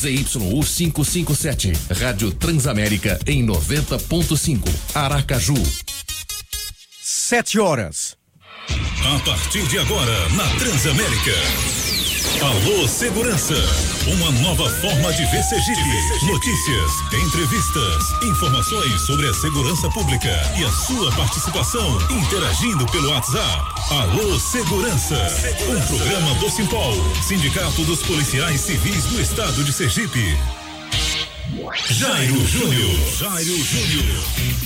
ZYU 557, Rádio Transamérica em 90.5, Aracaju. Sete horas. A partir de agora, na Transamérica. Alô Segurança, uma nova forma de ver Sergipe. Notícias, entrevistas, informações sobre a segurança pública e a sua participação interagindo pelo WhatsApp. Alô Segurança, um programa do Simpol, Sindicato dos Policiais Civis do Estado de Sergipe. Jairo Júnior, Jairo Júnior.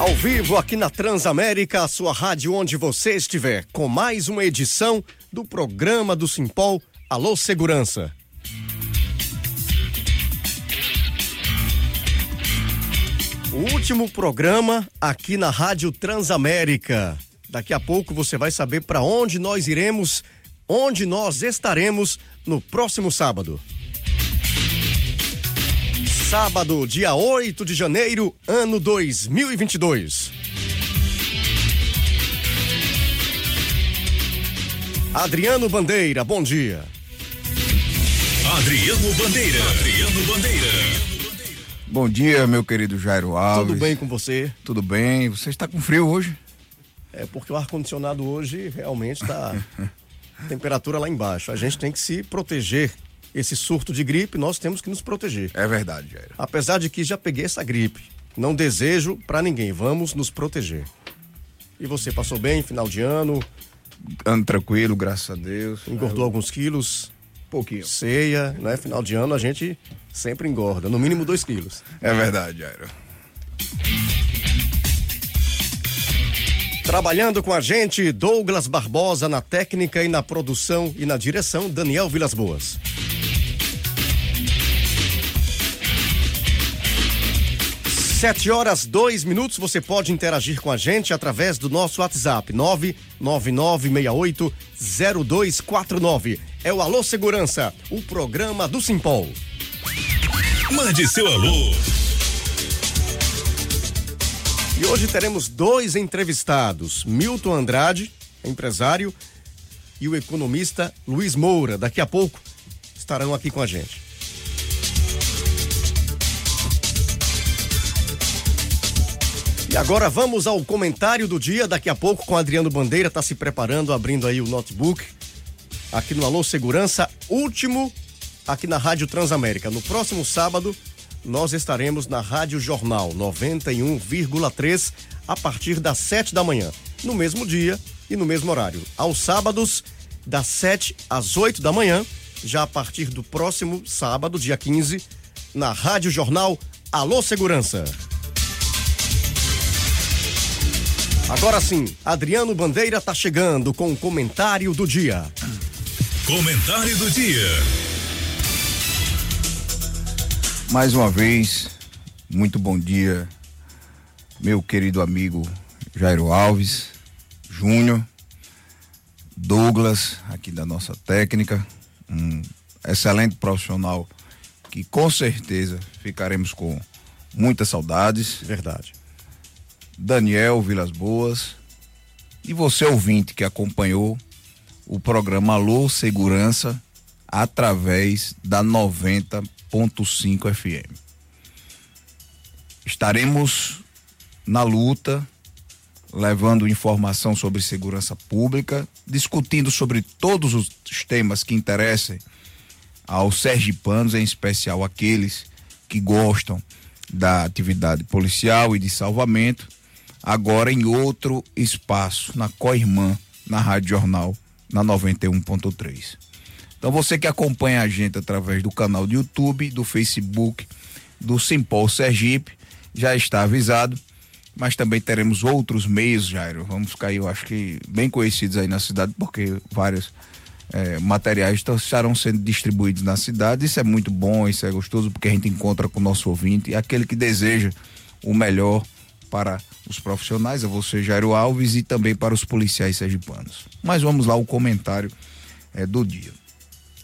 Ao vivo aqui na Transamérica, a sua rádio onde você estiver, com mais uma edição do programa do Simpol Alô Segurança. O último programa aqui na Rádio Transamérica. Daqui a pouco você vai saber para onde nós iremos, onde nós estaremos no próximo sábado. Sábado, dia 8 de janeiro, ano 2022. Adriano Bandeira, bom dia. Adriano Bandeira, Adriano Bandeira. Bom dia, meu querido Jairo Alves. Tudo bem com você? Tudo bem. Você está com frio hoje? É porque o ar-condicionado hoje realmente está temperatura lá embaixo. A gente tem que se proteger. Esse surto de gripe, nós temos que nos proteger. É verdade, Jairo. Apesar de que já peguei essa gripe. Não desejo para ninguém. Vamos nos proteger. E você passou bem, final de ano? Ano tranquilo, graças a Deus. Engordou alguns quilos? Pouquinho. Ceia, né? Final de ano a gente sempre engorda, no mínimo dois quilos. É verdade, Jairo. Trabalhando com a gente, Douglas Barbosa na técnica e na produção e na direção, Daniel Vilas Boas. Sete horas, dois minutos, você pode interagir com a gente através do nosso WhatsApp, nove nove nove meia oito zero dois quatro nove. É o Alô Segurança, o programa do Simpol. Mande seu alô. E hoje teremos dois entrevistados: Milton Andrade, empresário, e o economista Luiz Moura. Daqui a pouco estarão aqui com a gente. E agora vamos ao comentário do dia. Daqui a pouco com Adriano Bandeira, está se preparando, abrindo aí o notebook. Aqui no Alô Segurança, último aqui na Rádio Transamérica. No próximo sábado, nós estaremos na Rádio Jornal 91,3 a partir das 7 da manhã, no mesmo dia e no mesmo horário. Aos sábados, das 7 às 8 da manhã, já a partir do próximo sábado, dia 15, na Rádio Jornal Alô Segurança. Agora sim, Adriano Bandeira está chegando com o comentário do dia. Comentário do dia. Mais uma vez, muito bom dia, meu querido amigo Jairo Alves, Júnior, Douglas, aqui da nossa técnica, um excelente profissional que com certeza ficaremos com muitas saudades. Verdade. Daniel Vilas Boas e você ouvinte que acompanhou o programa Alô Segurança através da 90.5 FM. Estaremos na luta, levando informação sobre segurança pública, discutindo sobre todos os temas que interessem aos sergipanos, em especial aqueles que gostam da atividade policial e de salvamento, agora em outro espaço, na Coirmã, na Rádio Jornal, na 91.3. Então você que acompanha a gente através do canal do YouTube, do Facebook, do Simpol Sergipe, já está avisado, mas também teremos outros meios, Jairo. Vamos ficar aí, eu acho que bem conhecidos aí na cidade, porque vários eh, materiais estarão sendo distribuídos na cidade. Isso é muito bom, isso é gostoso, porque a gente encontra com o nosso ouvinte, aquele que deseja o melhor para os profissionais, a você, Jairo Alves, e também para os policiais sergipanos. Mas vamos lá, o comentário eh, do dia.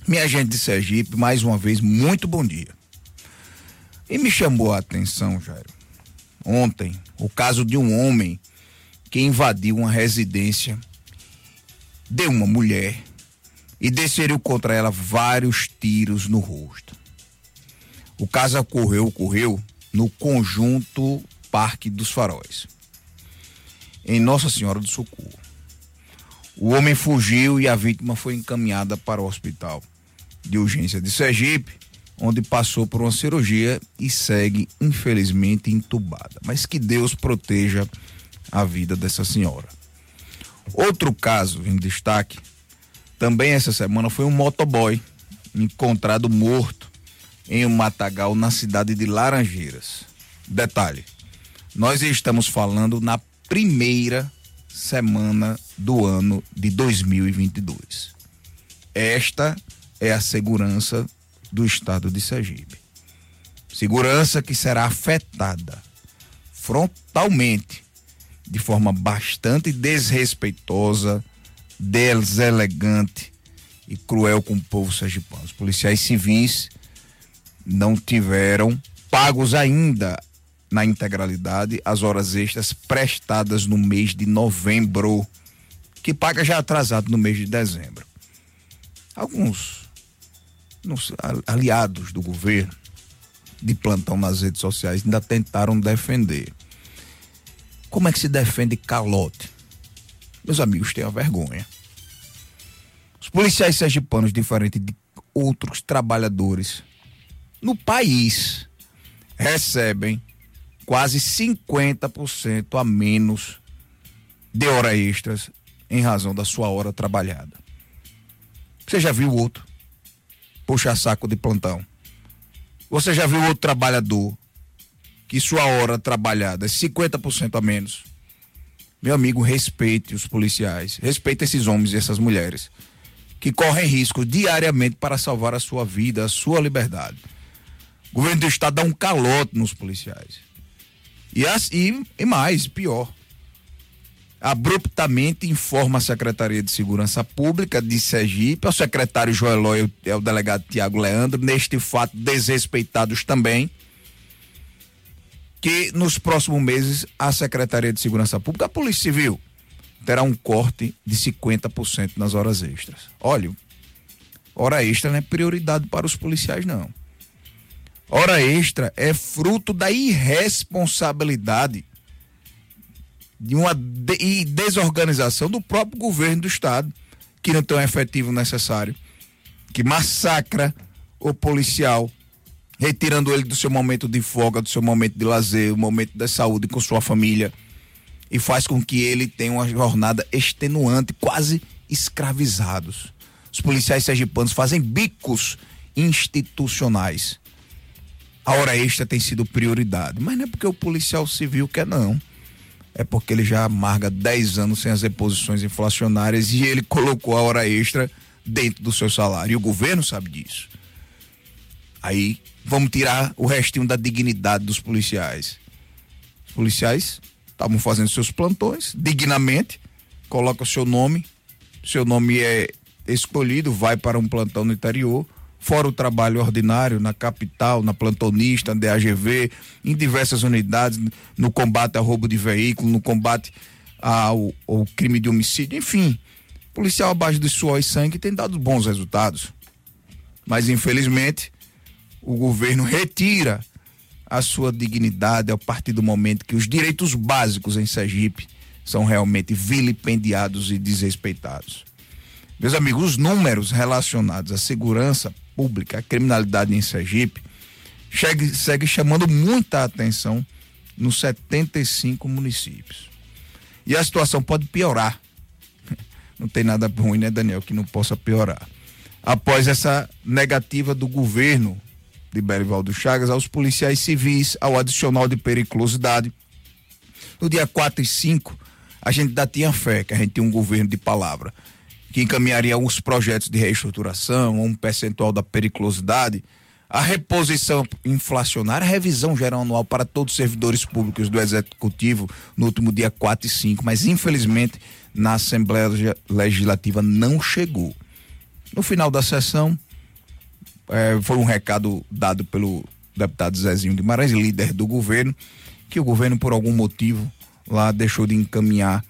Minha gente de Sergipe, mais uma vez, muito bom dia. E me chamou a atenção, Jairo, ontem, o caso de um homem que invadiu uma residência de uma mulher, e desferiu contra ela vários tiros no rosto. O caso ocorreu, ocorreu no conjunto Parque dos Faróis, em Nossa Senhora do Socorro. O homem fugiu e a vítima foi encaminhada para o hospital de urgência de Sergipe, onde passou por uma cirurgia e segue, infelizmente, entubada. Mas que Deus proteja a vida dessa senhora. Outro caso em destaque, também essa semana, foi um motoboy encontrado morto em um matagal na cidade de Laranjeiras. Detalhe: nós estamos falando na primeira semana do ano de 2022. Esta é a segurança do estado de Sergipe. Segurança que será afetada frontalmente, de forma bastante desrespeitosa, deselegante e cruel com o povo sergipano. Os policiais civis não tiveram pagos ainda na integralidade as horas extras prestadas no mês de novembro, que paga já atrasado no mês de dezembro. Alguns aliados do governo de plantão nas redes sociais ainda tentaram defender. Como é que se defende calote? Meus amigos, tenham vergonha. Os policiais sergipanos, diferente de outros trabalhadores no país, recebem quase 50% a menos de hora extras em razão da sua hora trabalhada. Você já viu outro puxar saco de plantão? Você já viu outro trabalhador que sua hora trabalhada é 50% a menos? Meu amigo, respeite os policiais, respeite esses homens e essas mulheres que correm risco diariamente para salvar a sua vida, a sua liberdade. O governo do estado dá um calote nos policiais. E, e, mais, pior. Abruptamente informa a Secretaria de Segurança Pública de Sergipe, o secretário Joeló e é o delegado Tiago Leandro, neste fato desrespeitados também, que nos próximos meses a Secretaria de Segurança Pública, a Polícia Civil, terá um corte de 50% nas horas extras. Olha, hora extra não é prioridade para os policiais, não. Hora extra é fruto da irresponsabilidade de uma de desorganização do próprio governo do estado, que não tem o efetivo necessário, que massacra o policial, retirando ele do seu momento de folga, do seu momento de lazer, o momento da saúde com sua família, e faz com que ele tenha uma jornada extenuante, quase escravizados. Os policiais sergipanos fazem bicos institucionais a hora extra tem sido prioridade. Mas não é porque o policial civil quer, não. É porque ele já amarga 10 anos sem as reposições inflacionárias e ele colocou a hora extra dentro do seu salário. E o governo sabe disso. Aí vamos tirar o restinho da dignidade dos policiais. Os policiais estavam fazendo seus plantões dignamente, coloca o seu nome, seu nome é escolhido, vai para um plantão no interior fora o trabalho ordinário na capital, na plantonista, na DAGV, em diversas unidades, no combate ao roubo de veículo, no combate ao, ao crime de homicídio, enfim. Policial abaixo de suor e sangue tem dado bons resultados. Mas, infelizmente, o governo retira a sua dignidade a partir do momento que os direitos básicos em Sergipe são realmente vilipendiados e desrespeitados. Meus amigos, os números relacionados à segurança pública, a criminalidade em Sergipe, segue, segue chamando muita atenção nos 75 municípios. E a situação pode piorar. Não tem nada ruim, né, Daniel, que não possa piorar. Após essa negativa do governo de Berivaldo Chagas aos policiais civis, ao adicional de periculosidade. No dia 4 e 5, a gente ainda tinha fé que a gente tinha um governo de palavra que encaminharia alguns projetos de reestruturação, um percentual da periculosidade, a reposição inflacionária, a revisão geral anual para todos os servidores públicos do Executivo no último dia 4 e 5, mas infelizmente na Assembleia Legislativa não chegou. No final da sessão, eh, foi um recado dado pelo deputado Zezinho Marais, líder do governo, que o governo, por algum motivo, lá deixou de encaminhar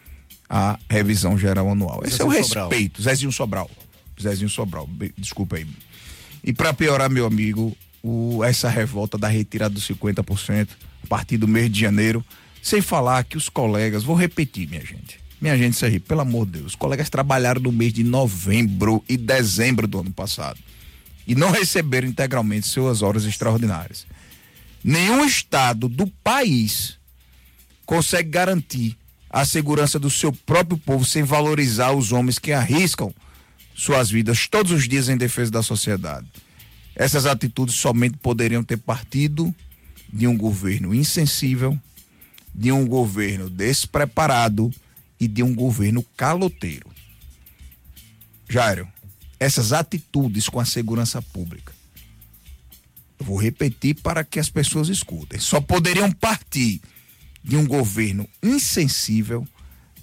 a revisão geral anual. Esse Zezinho é o respeito, Sobral. Zezinho Sobral. Zezinho Sobral, desculpa aí. E para piorar, meu amigo, o, essa revolta da retirada dos 50% a partir do mês de janeiro, sem falar que os colegas, vou repetir, minha gente. Minha gente, isso aí, pelo amor de Deus, os colegas trabalharam no mês de novembro e dezembro do ano passado e não receberam integralmente suas horas extraordinárias. Nenhum estado do país consegue garantir a segurança do seu próprio povo sem valorizar os homens que arriscam suas vidas todos os dias em defesa da sociedade. Essas atitudes somente poderiam ter partido de um governo insensível, de um governo despreparado e de um governo caloteiro. Jairo, essas atitudes com a segurança pública, eu vou repetir para que as pessoas escutem, só poderiam partir de um governo insensível,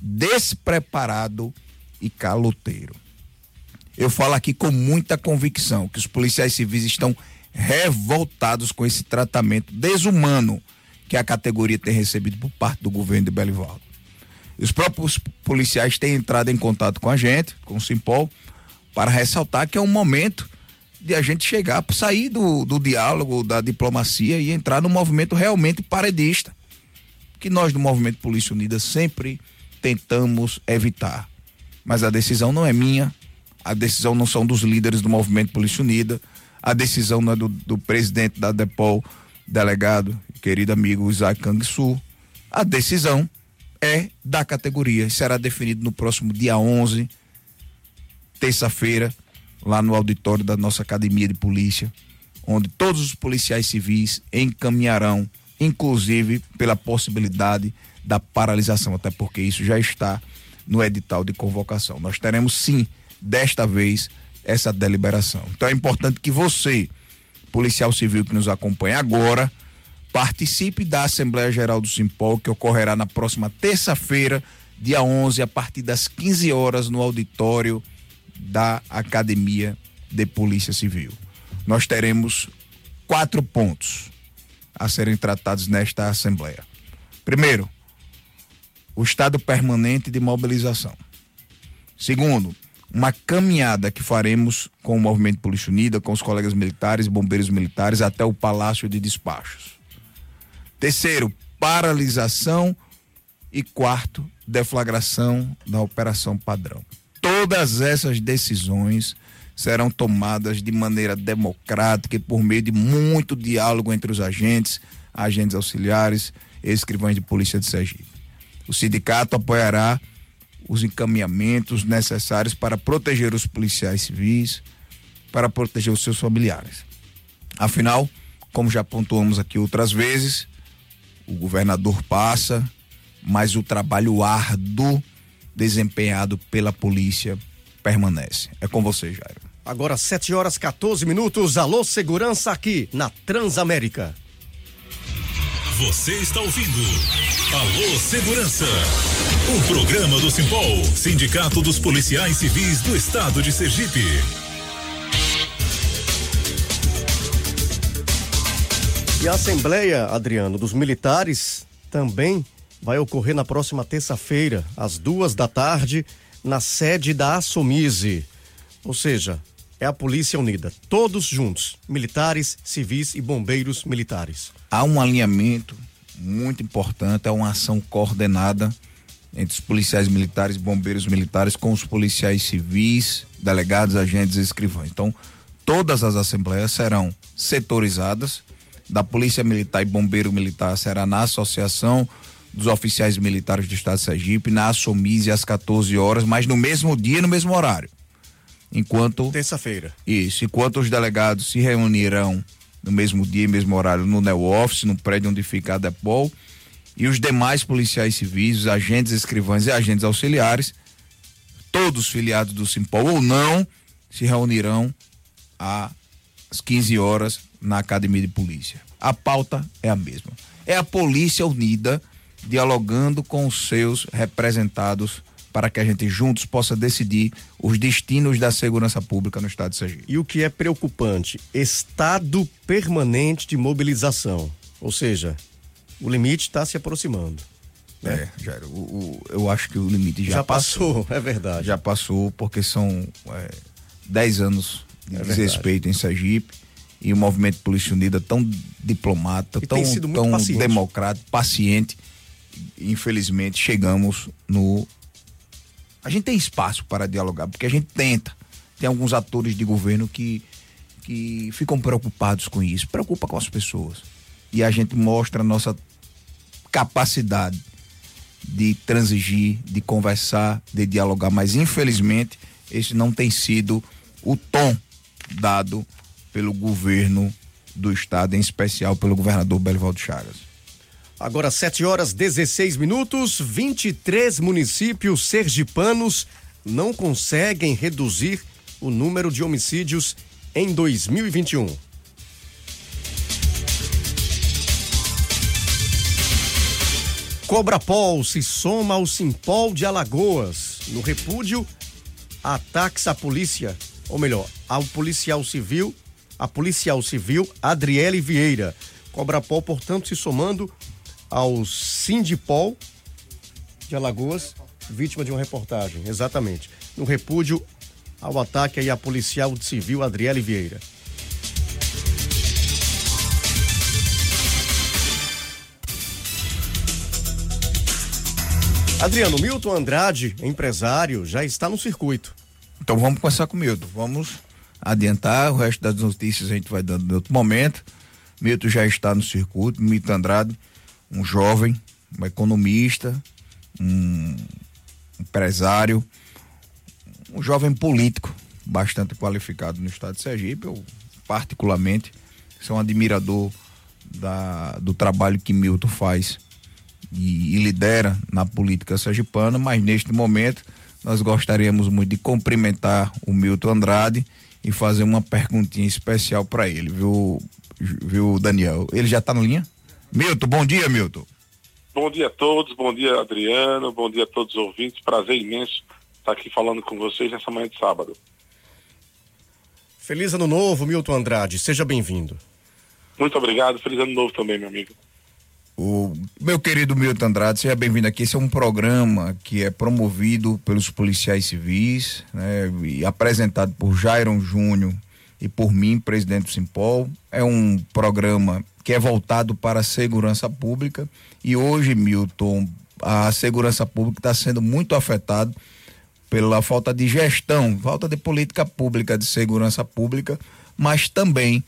despreparado e caloteiro. Eu falo aqui com muita convicção que os policiais civis estão revoltados com esse tratamento desumano que a categoria tem recebido por parte do governo de Belivaldo. Os próprios policiais têm entrado em contato com a gente, com o Simpol, para ressaltar que é um momento de a gente chegar, sair do, do diálogo, da diplomacia e entrar no movimento realmente paredista, que nós do Movimento Polícia Unida sempre tentamos evitar. Mas a decisão não é minha, a decisão não são dos líderes do Movimento Polícia Unida, a decisão não é do, do presidente da Depol, delegado, querido amigo Isaac Kangsu. A decisão é da categoria. Será definido no próximo dia 11, terça-feira, lá no auditório da nossa academia de polícia, onde todos os policiais civis encaminharão, inclusive pela possibilidade da paralisação, até porque isso já está no edital de convocação. Nós teremos sim, desta vez, essa deliberação. Então é importante que você, policial civil que nos acompanha agora, participe da Assembleia Geral do Simpol, que ocorrerá na próxima terça-feira, dia 11, a partir das 15 horas, no auditório da Academia de Polícia Civil. Nós teremos quatro pontos a serem tratados nesta Assembleia. Primeiro, o estado permanente de mobilização. Segundo, uma caminhada que faremos com o Movimento Polícia Unida, com os colegas militares e bombeiros militares até o Palácio de Despachos. Terceiro, paralisação. E quarto, deflagração da operação padrão. Todas essas decisões serão tomadas de maneira democrática e por meio de muito diálogo entre os agentes, agentes auxiliares e escrivães de polícia de Sergipe. O sindicato apoiará os encaminhamentos necessários para proteger os policiais civis, para proteger os seus familiares. Afinal, como já pontuamos aqui outras vezes, o governador passa, mas o trabalho árduo desempenhado pela polícia permanece. É com você, Jairo. Agora 7 horas 14 minutos. Alô Segurança aqui na Transamérica. Você está ouvindo Alô Segurança, um programa do Simpol, Sindicato dos Policiais Civis do Estado de Sergipe. E a Assembleia, Adriano, dos militares também vai ocorrer na próxima terça-feira, às duas da tarde, na sede da Assomise. Ou seja, é a Polícia Unida, todos juntos, militares, civis e bombeiros militares. Há um alinhamento muito importante, é uma ação coordenada entre os policiais militares, bombeiros militares, com os policiais civis, delegados, agentes e escrivães. Então, todas as assembleias serão setorizadas da Polícia Militar e Bombeiro Militar será na Associação dos Oficiais Militares do Estado de Sergipe, na Assomise às 14 horas, mas no mesmo dia no mesmo horário. Enquanto. Terça-feira. Isso, enquanto os delegados se reunirão no mesmo dia e mesmo horário no Neo Office, no prédio onde fica a Depol, e os demais policiais civis, os agentes escrivães e agentes auxiliares, todos filiados do Simpol ou não, se reunirão às 15 horas na Academia de Polícia. A pauta é a mesma. É a Polícia Unida dialogando com os seus representados para que a gente juntos possa decidir os destinos da segurança pública no estado de Sergipe. E o que é preocupante, estado permanente de mobilização. Ou seja, o limite está se aproximando. Né? É, Jairo, o, o, eu acho que o limite já, já passou, passou, é verdade. Já passou, porque são é, 10 anos de é desrespeito em Sergipe e o movimento Polícia Unida tão diplomata, e tão, tão paciente. democrático, paciente. Infelizmente, chegamos no. A gente tem espaço para dialogar, porque a gente tenta. Tem alguns atores de governo que, que ficam preocupados com isso, preocupa com as pessoas. E a gente mostra a nossa capacidade de transigir, de conversar, de dialogar, mas infelizmente esse não tem sido o tom dado pelo governo do estado, em especial pelo governador Belivaldo Chagas. Agora 7 horas 16 minutos, 23 municípios sergipanos não conseguem reduzir o número de homicídios em 2021. Cobrapol se soma ao Simpol de Alagoas no repúdio ataques à polícia, ou melhor, ao policial civil, a policial civil Adriele Vieira. Cobrapol, portanto, se somando ao Sindipol de Alagoas, vítima de uma reportagem, exatamente, no repúdio ao ataque aí à policial civil Adriele Vieira. Adriano, Milton Andrade, empresário, já está no circuito. Então vamos começar com o Milton. Vamos adiantar, o resto das notícias a gente vai dando em outro momento. Milton já está no circuito, Milton Andrade, um jovem, um economista, um empresário, um jovem político bastante qualificado no estado de Sergipe. Eu, particularmente, sou um admirador da, do trabalho que Milton faz e, e lidera na política sergipana, mas neste momento nós gostaríamos muito de cumprimentar o Milton Andrade e fazer uma perguntinha especial para ele, viu, viu, Daniel? Ele já está na linha? Milton, bom dia, Milton. Bom dia a todos, bom dia, Adriano, bom dia a todos os ouvintes. Prazer imenso estar aqui falando com vocês nessa manhã de sábado. Feliz ano novo, Milton Andrade. Seja bem-vindo. Muito obrigado. Feliz ano novo também, meu amigo. O meu querido Milton Andrade, seja bem-vindo aqui. Esse é um programa que é promovido pelos policiais civis, né, e apresentado por Jairon Júnior e por mim, presidente do Simpol. É um programa que é voltado para a segurança pública e hoje, Milton, a segurança pública está sendo muito afetada pela falta de gestão, falta de política pública de segurança pública, mas também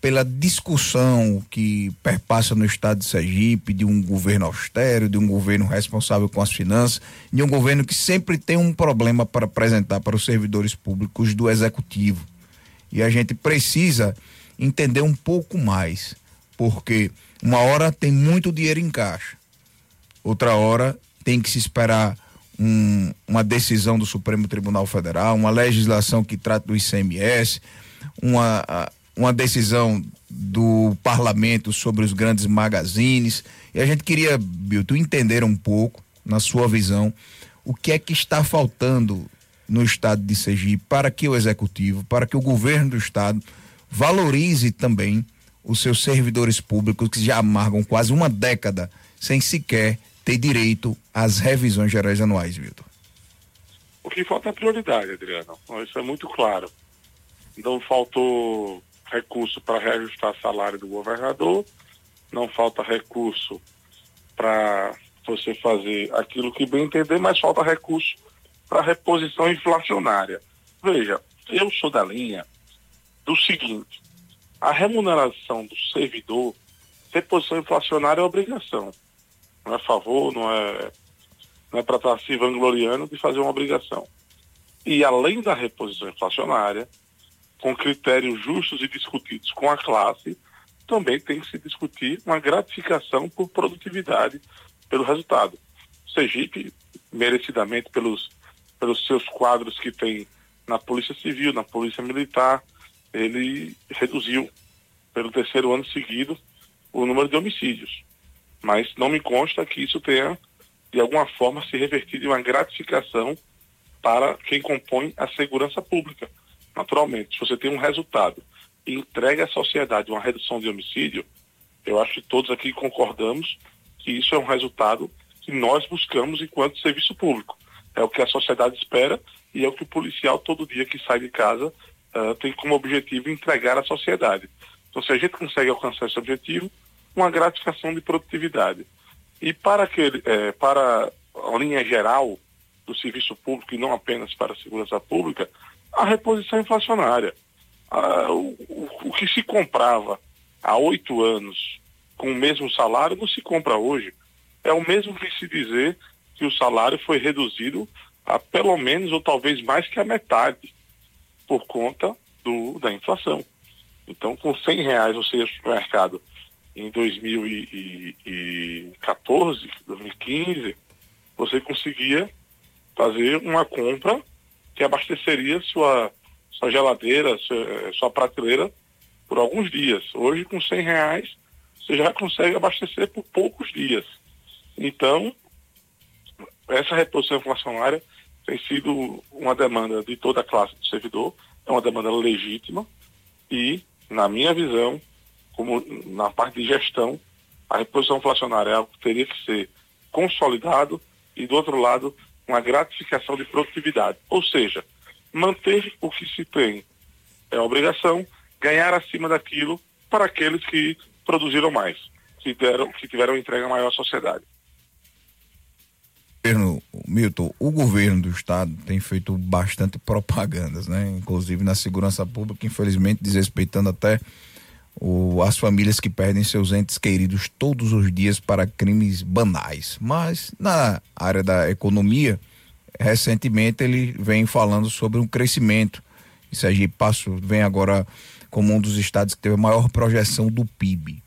pela discussão que perpassa no estado de Sergipe de um governo austero, de um governo responsável com as finanças, de um governo que sempre tem um problema para apresentar para os servidores públicos do executivo. E a gente precisa entender um pouco mais, porque uma hora tem muito dinheiro em caixa, outra hora tem que se esperar um, uma decisão do Supremo Tribunal Federal, uma legislação que trata do ICMS, uma uma decisão do parlamento sobre os grandes magazines. E a gente queria, Bilton, entender um pouco, na sua visão, o que é que está faltando no estado de Sergipe para que o executivo, para que o governo do estado valorize também os seus servidores públicos que já amargam quase uma década sem sequer ter direito às revisões gerais anuais, Wilton. O que falta é prioridade, Adriano. Isso é muito claro. Não faltou recurso para reajustar salário do governador, não falta recurso para você fazer aquilo que bem entender, mas falta recurso para reposição inflacionária. Veja, eu sou da linha do seguinte: a remuneração do servidor, reposição inflacionária é obrigação. Não é favor, não é, não é para estar se vangloriando de fazer uma obrigação. E além da reposição inflacionária, com critérios justos e discutidos com a classe, também tem que se discutir uma gratificação por produtividade pelo resultado. Sergipe, merecidamente pelos, pelos seus quadros que tem na Polícia Civil, na Polícia Militar, ele reduziu pelo terceiro ano seguido o número de homicídios. Mas não me consta que isso tenha, de alguma forma, se revertido em uma gratificação para quem compõe a segurança pública Naturalmente, se você tem um resultado e entrega à sociedade uma redução de homicídio, eu acho que todos aqui concordamos que isso é um resultado que nós buscamos enquanto serviço público. É o que a sociedade espera e é o que o policial todo dia que sai de casa uh, tem como objetivo entregar à sociedade. Então, se a gente consegue alcançar esse objetivo, uma gratificação de produtividade. E para, aquele, é, para a linha geral do serviço público e não apenas para a segurança pública, a reposição inflacionária. Ah, o, o, o, que se comprava há oito anos com o mesmo salário não se compra hoje. É o mesmo que se dizer que o salário foi reduzido a pelo menos ou talvez mais que a metade por conta do, da inflação. Então, com 100 reais você ia no mercado em 2014, 2015, você conseguia fazer uma compra que abasteceria sua, sua geladeira, sua, sua prateleira por alguns dias. Hoje, com 100 reais, você já consegue abastecer por poucos dias. Então, essa reposição inflacionária tem sido uma demanda de toda a classe do servidor, é uma demanda legítima e, na minha visão, como na parte de gestão, a reposição inflacionária é algo que teria que ser consolidado e, do outro lado, uma gratificação de produtividade. Ou seja, manter o que se tem é obrigação, ganhar acima daquilo para aqueles que produziram mais, que, deram, que tiveram entrega maior à sociedade. Milton, o governo do estado tem feito bastante propagandas, né? Inclusive na segurança pública, infelizmente desrespeitando até o, as famílias que perdem seus entes queridos todos os dias para crimes banais. Mas na área da economia, recentemente ele vem falando sobre um crescimento. E Sergipe Passo vem agora como um dos estados que teve a maior projeção do PIB.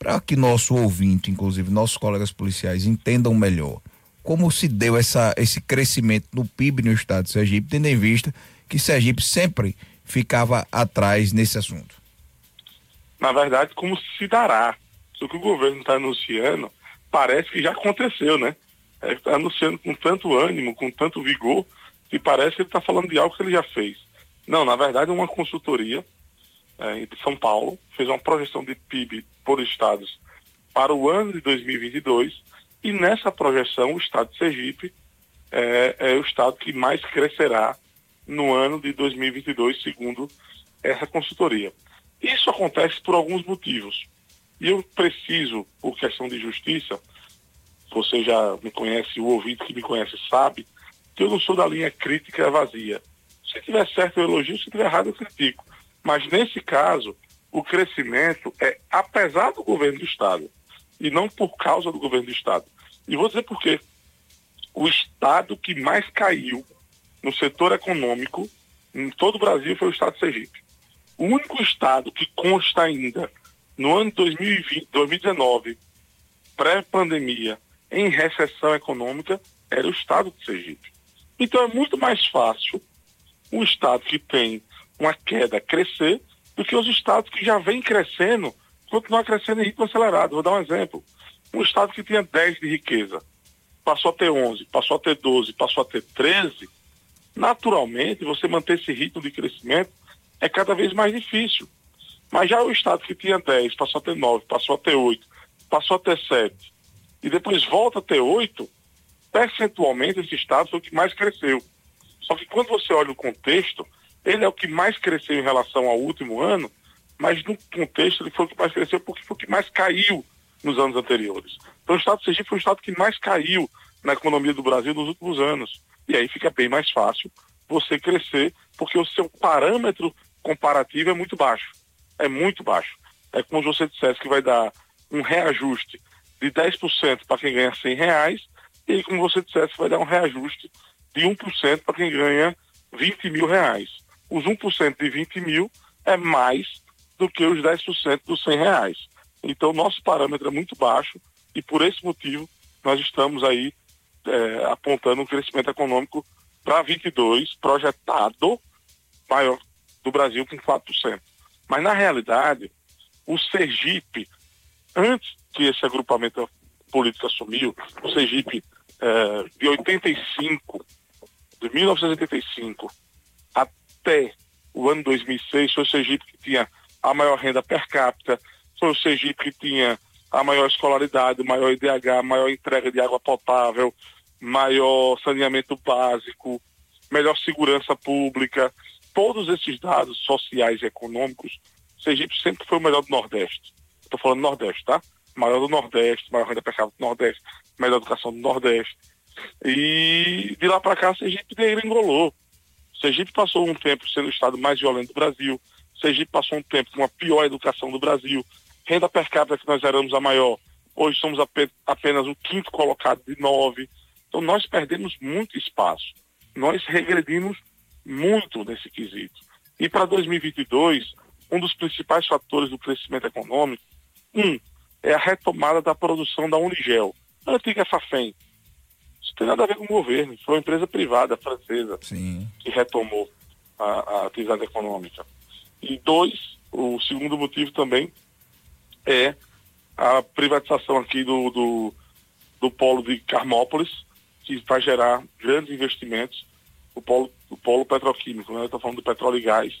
Para que nosso ouvinte, inclusive nossos colegas policiais, entendam melhor como se deu essa, esse crescimento no PIB no estado de Sergipe, tendo em vista que Sergipe sempre ficava atrás nesse assunto na verdade, como se dará. o que o governo está anunciando parece que já aconteceu, né? Está é, anunciando com tanto ânimo, com tanto vigor, que parece que ele está falando de algo que ele já fez. Não, na verdade, uma consultoria é, de São Paulo fez uma projeção de PIB por estados para o ano de 2022 e nessa projeção o estado de Sergipe é, é o estado que mais crescerá no ano de 2022, segundo essa consultoria. Isso acontece por alguns motivos. E eu preciso, por questão de justiça, você já me conhece, o ouvinte que me conhece sabe, que eu não sou da linha crítica vazia. Se tiver certo eu elogio, se tiver errado eu critico. Mas nesse caso, o crescimento é apesar do governo do Estado e não por causa do governo do Estado. E vou dizer por quê. O Estado que mais caiu no setor econômico em todo o Brasil foi o Estado de Sergipe. O único estado que consta ainda no ano de 2020, 2019, pré-pandemia, em recessão econômica, era o estado de Sergipe. Então é muito mais fácil um estado que tem uma queda crescer do que os estados que já vêm crescendo continuar crescendo em ritmo acelerado. Vou dar um exemplo. Um estado que tinha 10 de riqueza, passou a ter 11, passou a ter 12, passou a ter 13, naturalmente você manter esse ritmo de crescimento é cada vez mais difícil. Mas já o estado que tinha 10, passou a ter 9, passou a ter 8, passou a ter 7, e depois volta a ter 8, percentualmente esse estado foi o que mais cresceu. Só que quando você olha o contexto, ele é o que mais cresceu em relação ao último ano, mas no contexto ele foi o que mais cresceu porque foi o que mais caiu nos anos anteriores. Então o estado de Sergipe foi o estado que mais caiu na economia do Brasil nos últimos anos. E aí fica bem mais fácil você crescer, porque o seu parâmetro comparativo é muito baixo. É muito baixo. É como se você dissesse que vai dar um reajuste de 10% para quem ganha 100 reais e como você dissesse vai dar um reajuste de 1% para quem ganha 20 mil reais. Os 1% de 20 mil é mais do que os 10% dos 100 reais. Então, nosso parâmetro é muito baixo e por esse motivo nós estamos aí é, apontando um crescimento econômico para 22 projetado maior do Brasil com 4%. Mas, na realidade, o Sergipe, antes que esse agrupamento político assumiu, o Sergipe eh, de 85, de 1985 até o ano 2006, foi o Sergipe que tinha a maior renda per capita, foi o Sergipe que tinha a maior escolaridade, maior IDH, maior entrega de água potável, maior saneamento básico, melhor segurança pública, todos esses dados sociais e econômicos, Sergipe sempre foi o melhor do Nordeste. Estou falando Nordeste, tá? Maior do Nordeste, maior renda per capita do Nordeste, melhor educação do Nordeste. E de lá para cá, Sergipe degringolou. Sergipe passou um tempo sendo o estado mais violento do Brasil. Sergipe passou um tempo com a pior educação do Brasil. Renda per capita que nós éramos a maior. Hoje somos apenas o quinto colocado de nove. Então nós perdemos muito espaço. Nós regredimos muito nesse quesito. E para 2022, um dos principais fatores do crescimento econômico, um, é a retomada da produção da Unigel, a antiga Fafem. Isso tem nada a ver com o governo, foi uma empresa privada francesa Sim. que retomou a, a atividade econômica. E dois, o segundo motivo também é a privatização aqui do, do, do polo de Carmópolis, que vai gerar grandes investimentos, o polo, o polo petroquímico, né? Estou falando do petróleo e gás,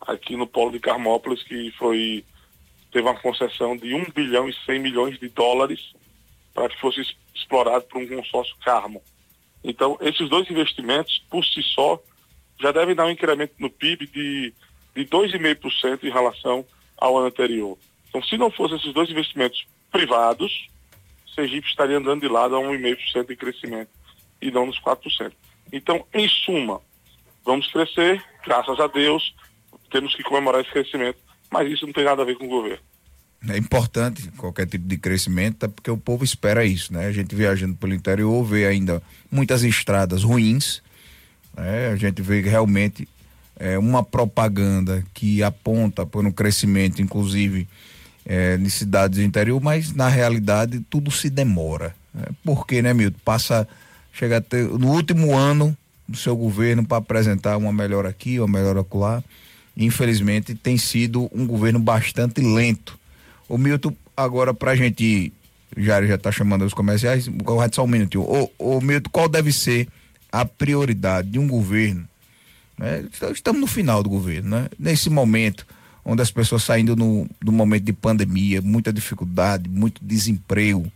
aqui no polo de Carmópolis, que foi teve uma concessão de 1 bilhão e 100 milhões de dólares para que fosse explorado por um consórcio Carmo. Então, esses dois investimentos, por si só, já devem dar um incremento no PIB de, de 2,5% em relação ao ano anterior. Então, se não fossem esses dois investimentos privados, Sergipe estaria andando de lado a 1,5% de crescimento e não nos 4%. Então, em suma, vamos crescer, graças a Deus, temos que comemorar esse crescimento, mas isso não tem nada a ver com o governo. É importante qualquer tipo de crescimento, porque o povo espera isso, né? A gente viajando pelo interior vê ainda muitas estradas ruins, né? a gente vê realmente é, uma propaganda que aponta para um crescimento, inclusive é, de cidades do interior, mas na realidade tudo se demora. Né? Porque, né, Milton? Passa, chega a ter, no último ano do seu governo para apresentar uma melhora aqui, uma melhora acolá. Infelizmente tem sido um governo bastante lento. O Milton, agora para a gente, já já está chamando os comerciais, só um minutinho. Ô, ô Milton, qual deve ser a prioridade de um governo? Né? Estamos no final do governo, né? Nesse momento, onde as pessoas saindo no, do momento de pandemia, muita dificuldade, muito desemprego.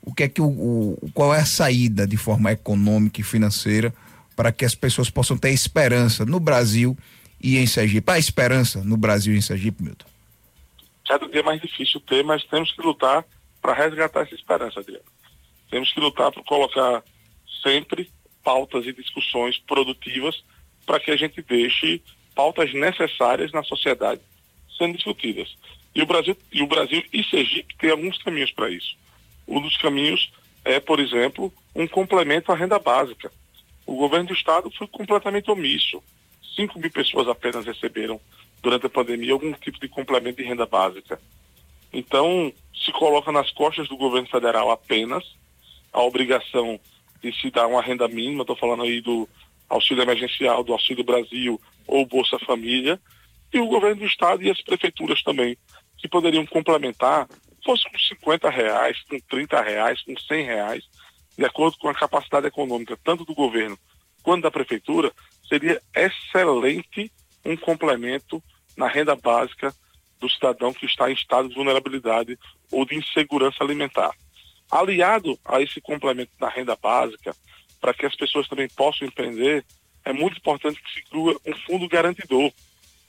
O que é que o, o, qual é a saída de forma econômica e financeira para que as pessoas possam ter esperança no Brasil e em Sergipe? A esperança no Brasil e em Sergipe, Milton? Cada dia é mais difícil ter, mas temos que lutar para resgatar essa esperança, Adriano. Temos que lutar para colocar sempre pautas e discussões produtivas para que a gente deixe pautas necessárias na sociedade sendo discutidas. E o Brasil e o Brasil e Sergipe tem alguns caminhos para isso. Um dos caminhos é, por exemplo, um complemento à renda básica. O governo do estado foi completamente omisso. 5 mil pessoas apenas receberam durante a pandemia algum tipo de complemento de renda básica. Então, se coloca nas costas do governo federal apenas a obrigação de se dar uma renda mínima, estou falando aí do auxílio emergencial, do Auxílio Brasil ou Bolsa Família, e o governo do estado e as prefeituras também, que poderiam complementar, fosse com 50 reais, com 30 reais, com 100 reais, de acordo com a capacidade econômica, tanto do governo quanto da prefeitura, seria excelente um complemento na renda básica do cidadão que está em estado de vulnerabilidade ou de insegurança alimentar. Aliado a esse complemento da renda básica, para que as pessoas também possam empreender, é muito importante que se crua um fundo garantidor,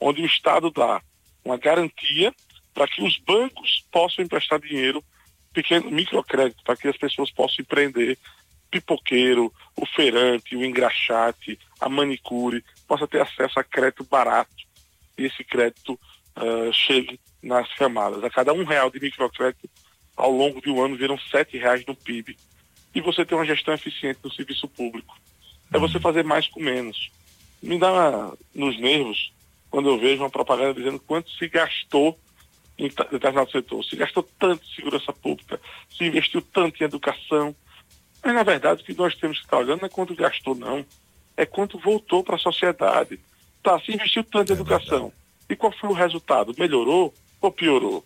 onde o Estado dá uma garantia para que os bancos possam emprestar dinheiro, pequeno microcrédito, para que as pessoas possam empreender, pipoqueiro, o feirante, o engraxate, a manicure, possa ter acesso a crédito barato e esse crédito uh, chegue nas camadas. A cada um real de microcrédito, ao longo de um ano, viram sete reais no PIB e você ter uma gestão eficiente do serviço público. É você fazer mais com menos. Me dá nos nervos quando eu vejo uma propaganda dizendo quanto se gastou em determinado setor. Se gastou tanto em segurança pública, se investiu tanto em educação. Mas, na verdade, o que nós temos que estar olhando não é quanto gastou, não. É quanto voltou para a sociedade. Tá, se investiu tanto em é educação. E qual foi o resultado? Melhorou ou piorou?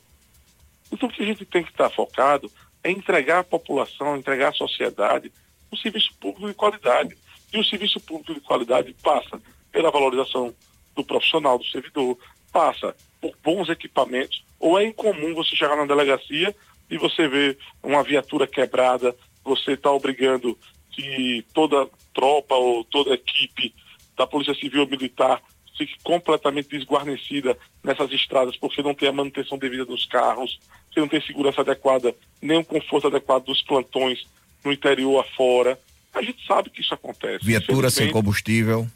Então, o que a gente tem que estar focado é entregar à população, entregar à sociedade um serviço público de qualidade. E o serviço público de qualidade passa pela valorização do profissional, do servidor, passa por bons equipamentos, ou é incomum você chegar na delegacia e você ver uma viatura quebrada, você está obrigando que toda tropa ou toda equipe da Polícia Civil ou Militar fique completamente desguarnecida nessas estradas, porque não tem a manutenção devida dos carros, que não tem segurança adequada, nem o conforto adequado dos plantões no interior afora. A gente sabe que isso acontece. Viatura sem combustível.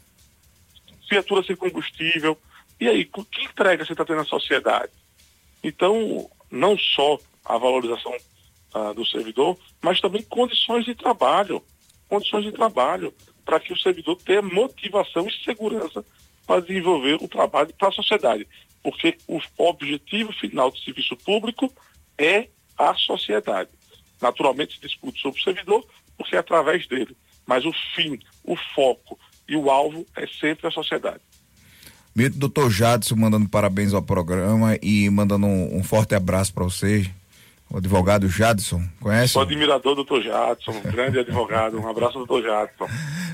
Viatura sem combustível. E aí, que entrega você está tendo na sociedade? Então, não só a valorização ah, do servidor, mas também condições de trabalho. Condições de trabalho para que o servidor tenha motivação e segurança para desenvolver o trabalho para a sociedade. Porque o objetivo final do serviço público é a sociedade. Naturalmente se discute sobre o servidor, porque é através dele. Mas o fim, o foco e o alvo é sempre a sociedade. Mito, doutor Jadson mandando parabéns ao programa e mandando um, um forte abraço para você. O advogado Jadson, conhece? Sou admirador do doutor Jadson, grande advogado. Um abraço, doutor Jadson.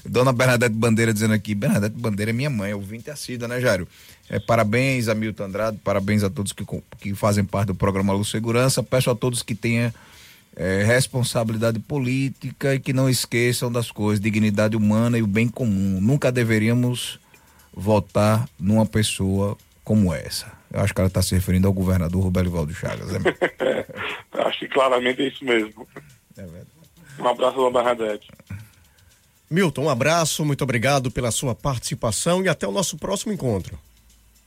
Dona Bernadette Bandeira dizendo aqui, Bernadette Bandeira é minha mãe, ouvinte assídua, né, Jário? É, parabéns a Milton Andrade, parabéns a todos que, que fazem parte do programa Luz Segurança. Peço a todos que tenham é, responsabilidade política e que não esqueçam das coisas, dignidade humana e o bem comum. Nunca deveríamos votar numa pessoa como essa. Eu acho que ela está se referindo ao governador Roberto Chagas. Né? acho que claramente é isso mesmo. É verdade. Um abraço, dona Bernadette. Milton, um abraço, muito obrigado pela sua participação e até o nosso próximo encontro.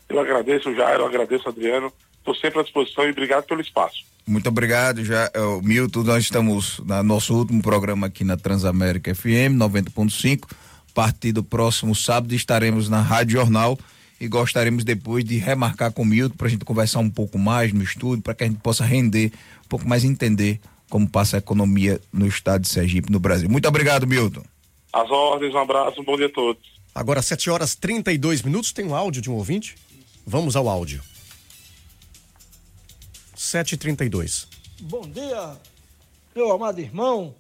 Eu agradeço, Jair, eu agradeço, Adriano. Estou sempre à disposição e obrigado pelo espaço. Muito obrigado, já, Milton. Nós estamos no nosso último programa aqui na Transamérica FM 90.5. A partir do próximo sábado estaremos na Rádio Jornal e gostaríamos depois de remarcar com o Milton para a gente conversar um pouco mais no estúdio, para que a gente possa render, um pouco mais entender como passa a economia no estado de Sergipe, no Brasil. Muito obrigado, Milton. As ordens, um abraço, um bom dia a todos. Agora, 7 horas 32 minutos, tem um áudio de um ouvinte? Vamos ao áudio. 7h32. Bom dia, meu amado irmão,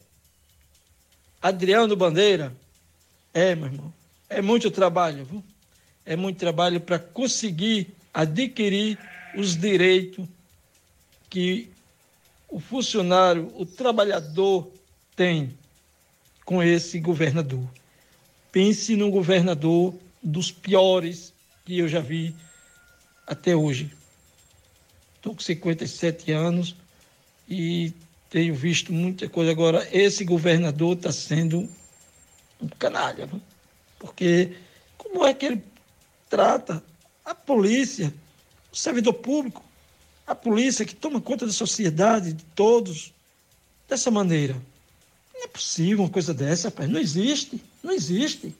Adriano Bandeira. É, meu irmão, é muito trabalho, viu? É muito trabalho para conseguir adquirir os direitos que o funcionário, o trabalhador tem com esse governador. Pense num governador dos piores que eu já vi até hoje. Estou com 57 anos e tenho visto muita coisa. Agora, esse governador está sendo um canalha, porque como é que ele trata a polícia, o servidor público, a polícia que toma conta da sociedade, de todos, dessa maneira. Não é possível uma coisa dessa, rapaz. Não existe. Não existe.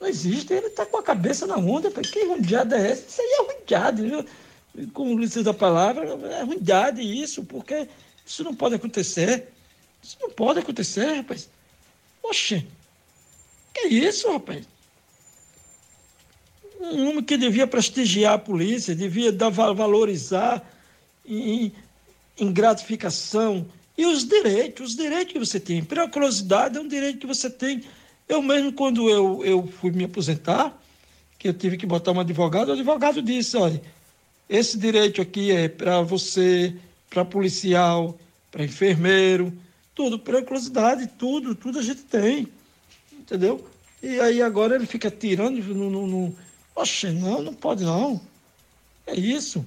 Não existe. Ele está com a cabeça na onda. Rapaz. Que ruindade é essa? Isso aí é ruindade, viu? Com licença da palavra, é ruindade isso, porque isso não pode acontecer. Isso não pode acontecer, rapaz. Oxe, que isso, rapaz? Um homem que devia prestigiar a polícia, devia dar, valorizar em, em gratificação. E os direitos, os direitos que você tem. Periculosidade é um direito que você tem. Eu mesmo, quando eu, eu fui me aposentar, que eu tive que botar um advogado, o advogado disse, olha, esse direito aqui é para você, para policial, para enfermeiro, tudo, periculosidade, tudo, tudo a gente tem, entendeu? E aí agora ele fica tirando no, Oxe, não, não pode não. É isso.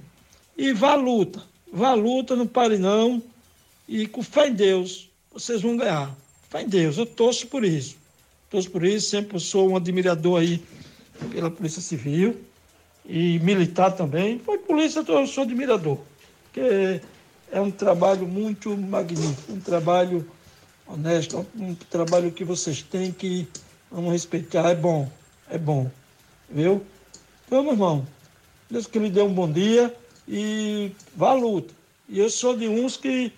E vá à luta. Vá à luta, não pare não. E com fé em Deus, vocês vão ganhar. Fé em Deus, eu torço por isso. Torço por isso, sempre sou um admirador aí pela Polícia Civil e militar também. Foi polícia, eu sou admirador. Porque é um trabalho muito magnífico, um trabalho honesto, um trabalho que vocês têm que vamos respeitar. É bom, é bom, viu? Então, meu irmão, Deus que me dê um bom dia e vá à luta. E eu sou de uns que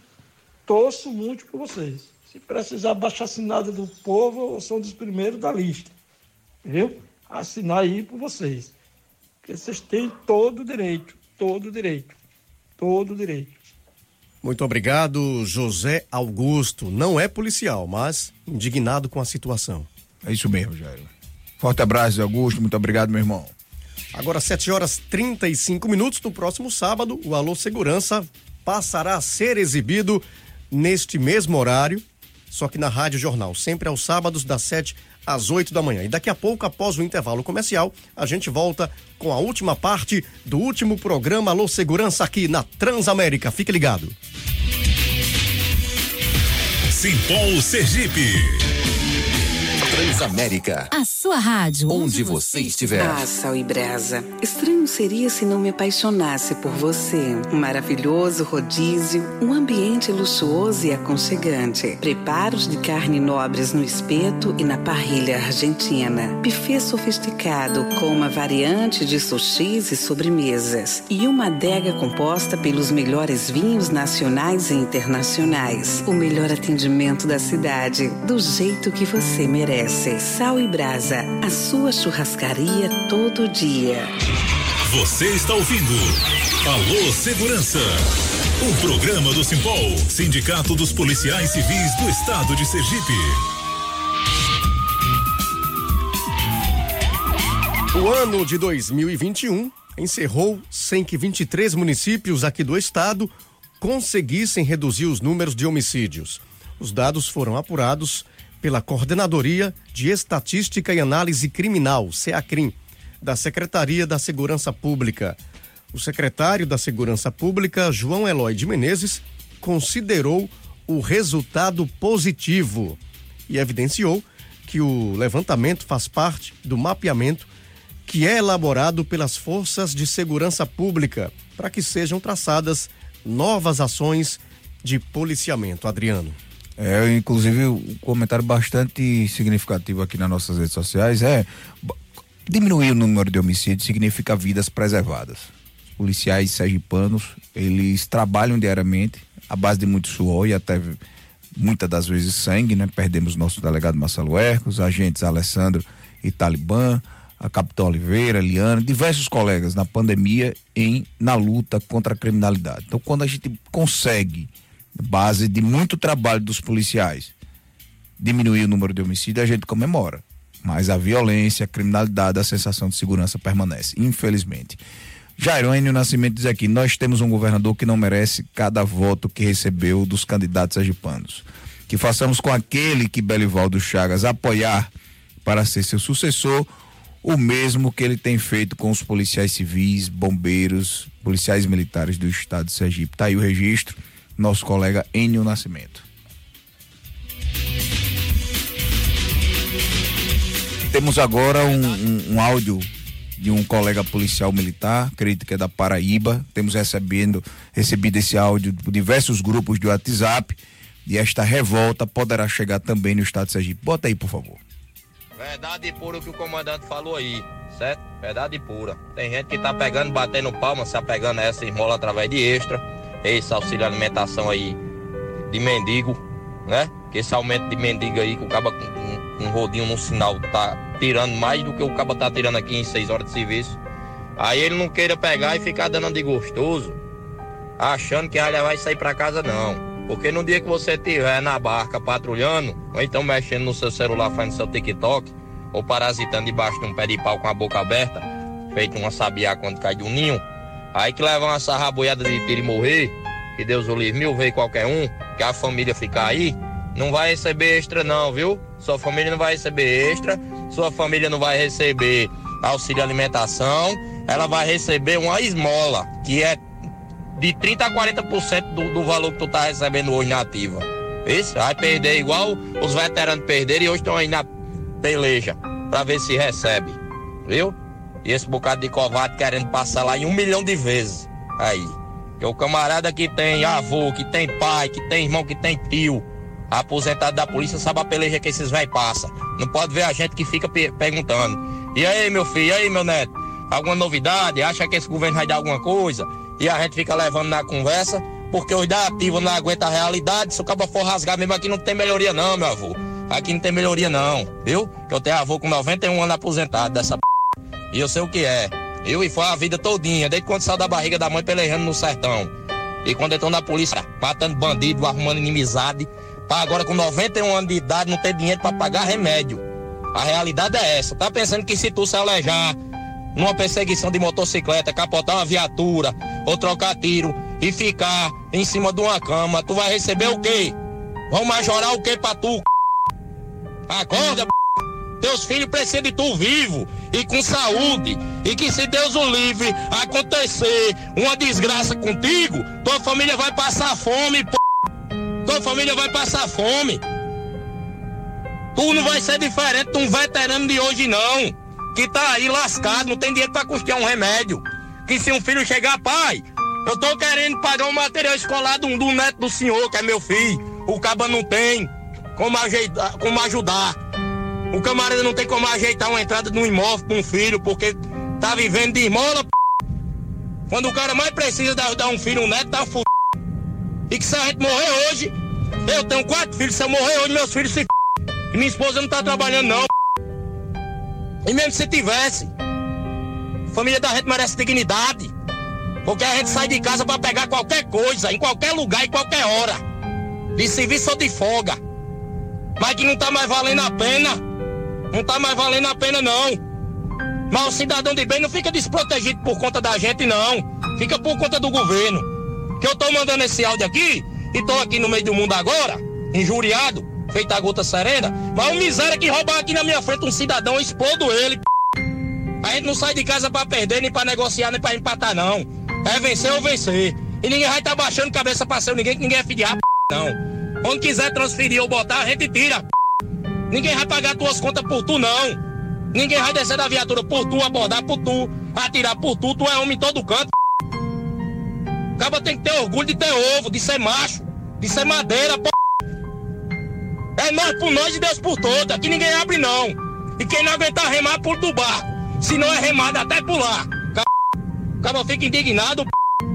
torço muito por vocês. Se precisar baixar assinada do povo, eu sou um dos primeiros da lista. Viu? Assinar aí por vocês. Porque vocês têm todo o direito, todo o direito, todo o direito. Muito obrigado, José Augusto. Não é policial, mas indignado com a situação. É isso mesmo, Jair. Forte abraço, Augusto. Muito obrigado, meu irmão. Agora, 7 horas 35 minutos. No próximo sábado, o Alô Segurança passará a ser exibido neste mesmo horário, só que na Rádio Jornal, sempre aos sábados, das 7 às 8 da manhã. E daqui a pouco, após o intervalo comercial, a gente volta com a última parte do último programa Alô Segurança aqui na Transamérica. Fique ligado. Simpol Sergipe. Transamérica. A sua rádio. Onde você estiver. Ah, Sal e Brasa. Estranho seria se não me apaixonasse por você. Um maravilhoso rodízio, um ambiente luxuoso e aconchegante. Preparos de carne nobres no espeto e na parrilha argentina. Buffet sofisticado com uma variante de sushis e sobremesas. E uma adega composta pelos melhores vinhos nacionais e internacionais. O melhor atendimento da cidade, do jeito que você merece. Sal e Brasa, a sua churrascaria todo dia. Você está ouvindo Alô Segurança, um programa do Simpol, Sindicato dos Policiais Civis do Estado de Sergipe. O ano de 2021 encerrou sem que 23 municípios aqui do estado conseguissem reduzir os números de homicídios. Os dados foram apurados pela Coordenadoria de Estatística e Análise Criminal, SEACRIM, da Secretaria da Segurança Pública. O secretário da Segurança Pública, João Eloy de Menezes, considerou o resultado positivo e evidenciou que o levantamento faz parte do mapeamento que é elaborado pelas forças de segurança pública para que sejam traçadas novas ações de policiamento. Adriano. É, inclusive, um comentário bastante significativo aqui nas nossas redes sociais é diminuir o número de homicídios significa vidas preservadas. Os policiais sergipanos, eles trabalham diariamente à base de muito suor e até muitas das vezes sangue, né? Perdemos nosso delegado Marcelo Ercos, agentes Alessandro e Talibã, a Capitão Oliveira, Liana, diversos colegas na pandemia em na luta contra a criminalidade. Então, quando a gente consegue base de muito trabalho dos policiais, diminuir o número de homicídios, a gente comemora. Mas a violência, a criminalidade, a sensação de segurança permanece, infelizmente. Jairo Enio Nascimento diz aqui: nós temos um governador que não merece cada voto que recebeu dos candidatos agipanos. Que façamos com aquele que Belivaldo Chagas apoiar para ser seu sucessor o mesmo que ele tem feito com os policiais civis, bombeiros, policiais militares do estado de Sergipe. Está aí o registro nosso colega Enio Nascimento. Temos agora um, um, um, áudio de um colega policial militar, acredito que é da Paraíba. Temos recebendo, recebido esse áudio de diversos grupos de WhatsApp. E esta revolta poderá chegar também no estado de Sergipe. Bota aí, por favor. Verdade pura o que o comandante falou aí, certo? Verdade pura. Tem gente que tá pegando, batendo palma, se apegando a essa esmola através de extra esse auxílio alimentação aí de mendigo, né? Que esse aumento de mendigo aí que o caba com um rodinho no sinal tá tirando mais do que o caba tá tirando aqui em seis horas de serviço. Aí ele não queira pegar e ficar dando de gostoso, achando que vai sair para casa não. Porque no dia que você estiver na barca patrulhando, ou então mexendo no seu celular, fazendo seu TikTok, ou parasitando debaixo de um pé de pau com a boca aberta, feito uma sabiá quando cai de um ninho, Aí que leva uma sarraboiada de tiro e morrer, que Deus o livre mil vezes qualquer um, que a família ficar aí, não vai receber extra não, viu? Sua família não vai receber extra, sua família não vai receber auxílio alimentação, ela vai receber uma esmola, que é de 30 a 40% do, do valor que tu tá recebendo hoje na ativa. Isso, vai perder igual os veteranos perderam e hoje estão aí na peleja, para ver se recebe, viu? E esse bocado de covarde querendo passar lá em um milhão de vezes. Aí. Que o camarada que tem avô, que tem pai, que tem irmão, que tem tio, aposentado da polícia, sabe a peleja que esses velhos passam. Não pode ver a gente que fica perguntando. E aí, meu filho, e aí, meu neto? Alguma novidade? Acha que esse governo vai dar alguma coisa? E a gente fica levando na conversa, porque os da ativa não aguentam a realidade. Se o cabo for rasgar mesmo aqui, não tem melhoria, não, meu avô. Aqui não tem melhoria, não, viu? Que eu tenho avô com 91 anos aposentado dessa p. E eu sei o que é. Eu e foi a vida todinha, desde quando saiu da barriga da mãe pelejando no sertão. E quando entrou na polícia, matando bandido, arrumando inimizade. Pra agora com 91 anos de idade não ter dinheiro para pagar remédio. A realidade é essa. Tá pensando que se tu se alejar numa perseguição de motocicleta, capotar uma viatura ou trocar tiro e ficar em cima de uma cama, tu vai receber o quê? Vão majorar o que pra tu? Acorda, teus filhos precisam de tu vivo e com saúde. E que se Deus o livre acontecer uma desgraça contigo, tua família vai passar fome, p... Tua família vai passar fome. Tu não vai ser diferente de um veterano de hoje, não. Que tá aí lascado, não tem dinheiro pra custear um remédio. Que se um filho chegar, pai, eu tô querendo pagar um material escolar do, do neto do senhor, que é meu filho. O caba não tem como, ajeitar, como ajudar. O camarada não tem como ajeitar uma entrada de um imóvel para um filho, porque tá vivendo de esmola. P... Quando o cara mais precisa dar, dar um filho, um neto, tá fudido. E que se a gente morrer hoje, eu tenho quatro filhos, se eu morrer hoje, meus filhos se f... E minha esposa não tá trabalhando, não. P... E mesmo se tivesse, a família da gente merece dignidade. Porque a gente sai de casa para pegar qualquer coisa, em qualquer lugar, em qualquer hora. De serviço ou de folga. Mas que não tá mais valendo a pena. Não tá mais valendo a pena, não. Mas o cidadão de bem não fica desprotegido por conta da gente, não. Fica por conta do governo. Que eu tô mandando esse áudio aqui e tô aqui no meio do mundo agora, injuriado, feita a gota serena. Mas o miséria que roubar aqui na minha frente um cidadão, explodo ele. A gente não sai de casa para perder, nem para negociar, nem para empatar, não. É vencer ou vencer. E ninguém vai estar tá baixando cabeça pra ser ninguém, que ninguém é rap, não. Quando quiser transferir ou botar, a gente tira. Ninguém vai pagar tuas contas por tu, não. Ninguém vai descer da viatura por tu, abordar por tu, atirar por tu. Tu é homem em todo canto. Acaba tem que ter orgulho de ter ovo, de ser macho, de ser madeira, p. É nós por nós e Deus por todos. Aqui ninguém abre, não. E quem não aguentar remar, por do barco. Se não é remada, até pular. Acaba fica indignado, p.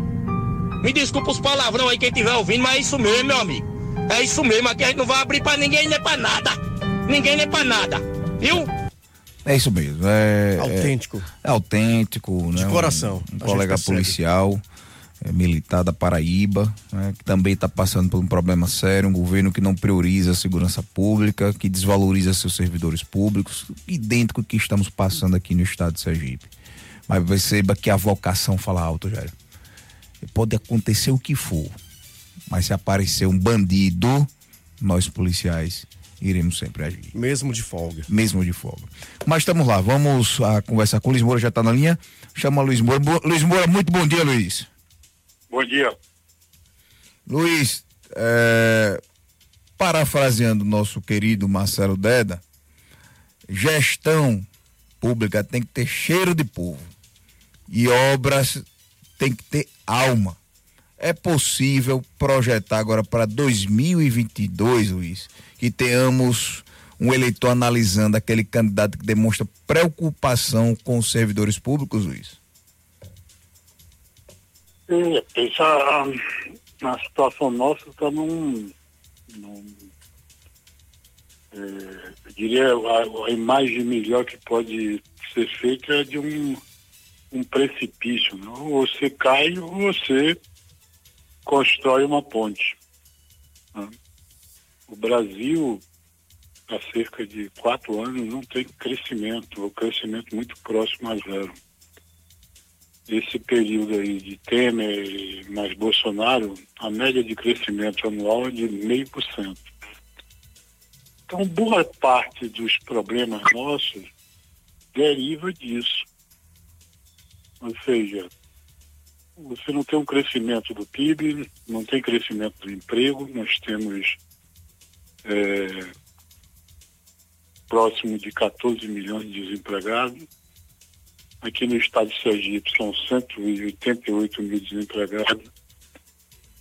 Me desculpa os palavrão aí, quem estiver ouvindo, mas é isso mesmo, meu amigo. É isso mesmo, aqui a gente não vai abrir pra ninguém nem pra nada ninguém nem pra nada, viu? É isso mesmo. É, é autêntico. É, é autêntico, De né? coração. Um, um colega policial, é, militar da Paraíba, né? que também está passando por um problema sério, um governo que não prioriza a segurança pública, que desvaloriza seus servidores públicos, idêntico que estamos passando aqui no estado de Sergipe. Mas perceba que a vocação fala alto, Jair. Pode acontecer o que for, mas se aparecer um bandido, nós policiais iremos sempre agir. Mesmo de folga. Mesmo de folga. Mas estamos lá, vamos a conversar com o Luiz Moura, já está na linha. Chama Luiz Moura. Bo Luiz Moura, muito bom dia, Luiz. Bom dia. Luiz, é, parafraseando nosso querido Marcelo Deda, gestão pública tem que ter cheiro de povo e obras tem que ter alma. É possível projetar agora para 2022, Luiz, que tenhamos um eleitor analisando aquele candidato que demonstra preocupação com os servidores públicos, Luiz? É, essa, a situação nossa está num, num é, eu diria a, a, imagem melhor que pode ser feita é de um, um precipício. Não? Né? Ou você cai ou você constrói uma ponte. Né? O Brasil, há cerca de quatro anos, não tem crescimento, ou crescimento muito próximo a zero. Esse período aí de Temer mais Bolsonaro, a média de crescimento anual é de meio por cento. Então, boa parte dos problemas nossos deriva disso. Ou seja, você não tem um crescimento do PIB, não tem crescimento do emprego, nós temos é, próximo de 14 milhões de desempregados. Aqui no estado de Sergipe são 188 mil desempregados.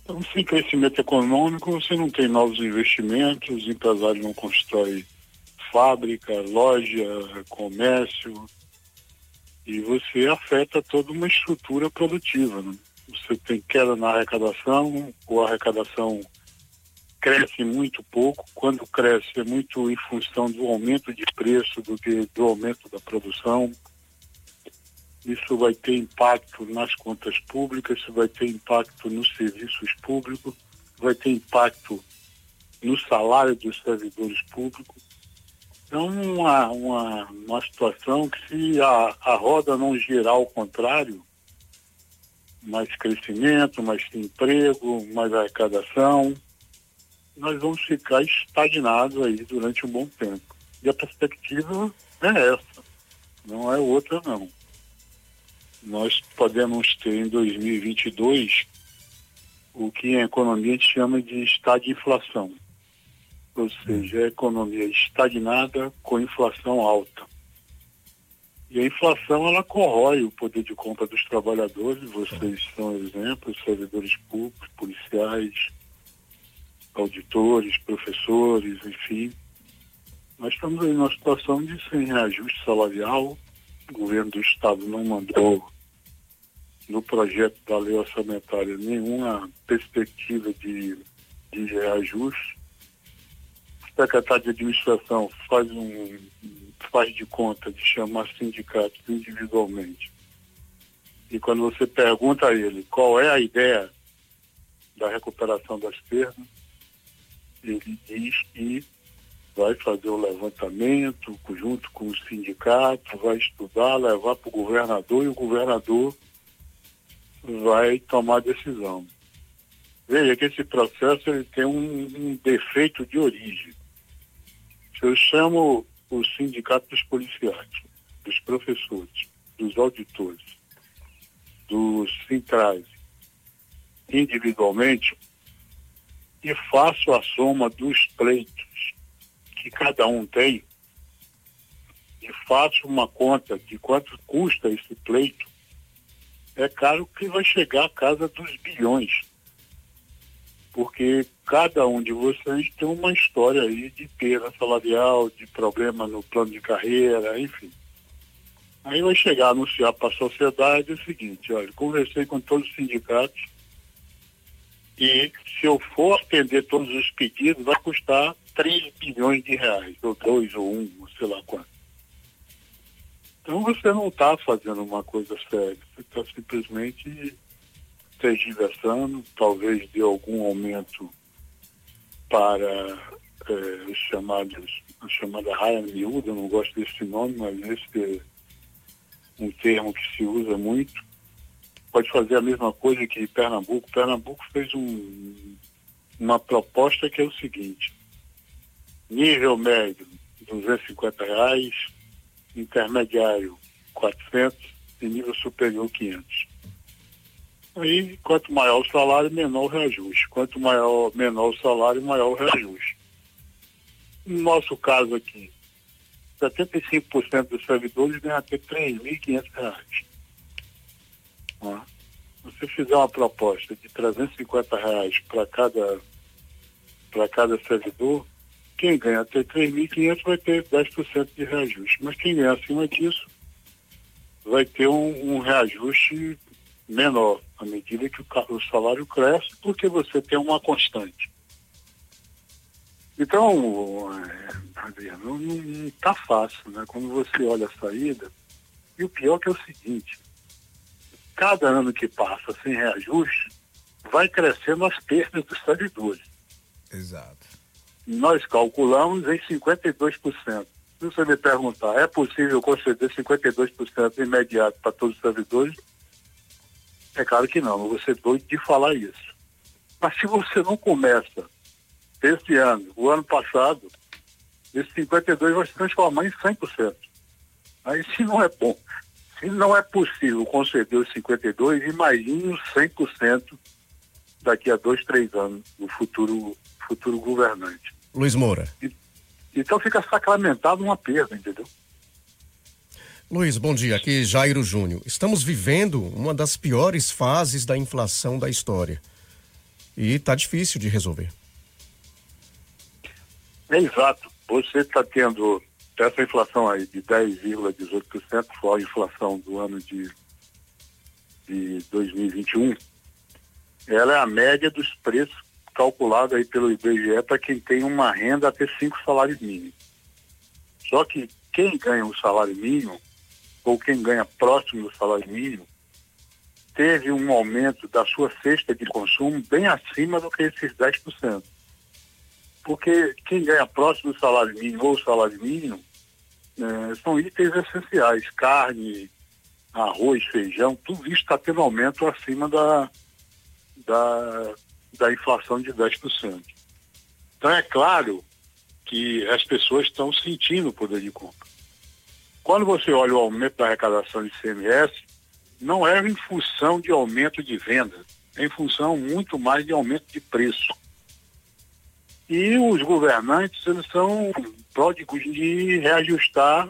Então, sem crescimento econômico, você não tem novos investimentos, os empresários não constroem fábrica, loja, comércio, e você afeta toda uma estrutura produtiva. Né? Você tem queda na arrecadação, ou a arrecadação cresce muito pouco. Quando cresce é muito em função do aumento de preço do que do aumento da produção. Isso vai ter impacto nas contas públicas, isso vai ter impacto nos serviços públicos, vai ter impacto no salário dos servidores públicos. Então, uma, uma, uma situação que se a, a roda não girar ao contrário, mais crescimento, mais emprego, mais arrecadação, nós vamos ficar estagnados aí durante um bom tempo. E a perspectiva é essa, não é outra não. Nós podemos ter em 2022 o que em economia a gente chama de inflação, ou seja, a economia estagnada com inflação alta. E a inflação ela corrói o poder de compra dos trabalhadores, vocês são exemplos, servidores públicos, policiais, auditores, professores, enfim. Nós estamos em uma situação de sem reajuste salarial, o governo do estado não mandou no projeto da lei orçamentária nenhuma perspectiva de, de reajuste. O secretário de administração faz um faz de conta de chamar sindicatos individualmente. E quando você pergunta a ele qual é a ideia da recuperação das perdas, ele diz que vai fazer o levantamento junto com o sindicato, vai estudar, levar para o governador e o governador vai tomar decisão. Veja que esse processo ele tem um, um defeito de origem. Se eu chamo o sindicato dos policiais, dos professores, dos auditores, dos centrais, individualmente, e faço a soma dos pleitos que cada um tem, e faço uma conta de quanto custa esse pleito, é claro que vai chegar à casa dos bilhões. Porque cada um de vocês tem uma história aí de perda salarial, de problema no plano de carreira, enfim. Aí vai chegar a anunciar para a sociedade o seguinte, olha, conversei com todos os sindicatos e se eu for atender todos os pedidos, vai custar 3 bilhões de reais, ou 2 ou 1, um, sei lá quanto. Então você não está fazendo uma coisa séria, você está simplesmente tergiversando, talvez de algum aumento para é, os chamados, a chamada raia miúda, não gosto desse nome, mas esse é um termo que se usa muito. Pode fazer a mesma coisa que Pernambuco. Pernambuco fez um, uma proposta que é o seguinte, nível médio, 250 reais, intermediário 400 e nível superior 500. Aí, quanto maior o salário, menor o reajuste. Quanto maior, menor o salário, maior o reajuste. No nosso caso aqui, 75% dos servidores ganham até R$ 3.500. Se você fizer uma proposta de 350 reais para cada, cada servidor, quem ganha até 3.500 vai ter 10% de reajuste, mas quem ganha acima disso vai ter um, um reajuste menor, à medida que o, o, salário cresce, porque você tem uma constante. Então, é, Adriano, não está fácil, né? Quando você olha a saída, e o pior que é o seguinte, cada ano que passa sem reajuste, vai crescendo as perdas dos servidores. Exato nós calculamos em 52%. Se você me perguntar, é possível conceder 52% imediato para todos os servidores? É claro que não, não vou ser doido de falar isso. Mas se você não começa esse ano, o ano passado, esse 52 vai se transformar em 100%. Aí se não é bom, se não é possível conceder os 52, imagine os 100% daqui a dois, três anos, no futuro, futuro governante. Luiz Moura. Então fica sacramentado uma perda, entendeu? Luiz, bom dia. Aqui Jairo Júnior. Estamos vivendo uma das piores fases da inflação da história. E está difícil de resolver. É exato. Você está tendo essa inflação aí de 10,18%, foi a inflação do ano de, de 2021. Ela é a média dos preços calculado aí pelo IBGE para quem tem uma renda até cinco salários mínimos. Só que quem ganha um salário mínimo, ou quem ganha próximo do salário mínimo, teve um aumento da sua cesta de consumo bem acima do que esses 10%. Porque quem ganha próximo do salário mínimo ou salário mínimo é, são itens essenciais, carne, arroz, feijão, tudo isso está tendo aumento acima da, da da inflação de 10%. Então é claro que as pessoas estão sentindo o poder de compra. Quando você olha o aumento da arrecadação de CMS, não é em função de aumento de venda, é em função muito mais de aumento de preço. E os governantes, eles são pródigos de reajustar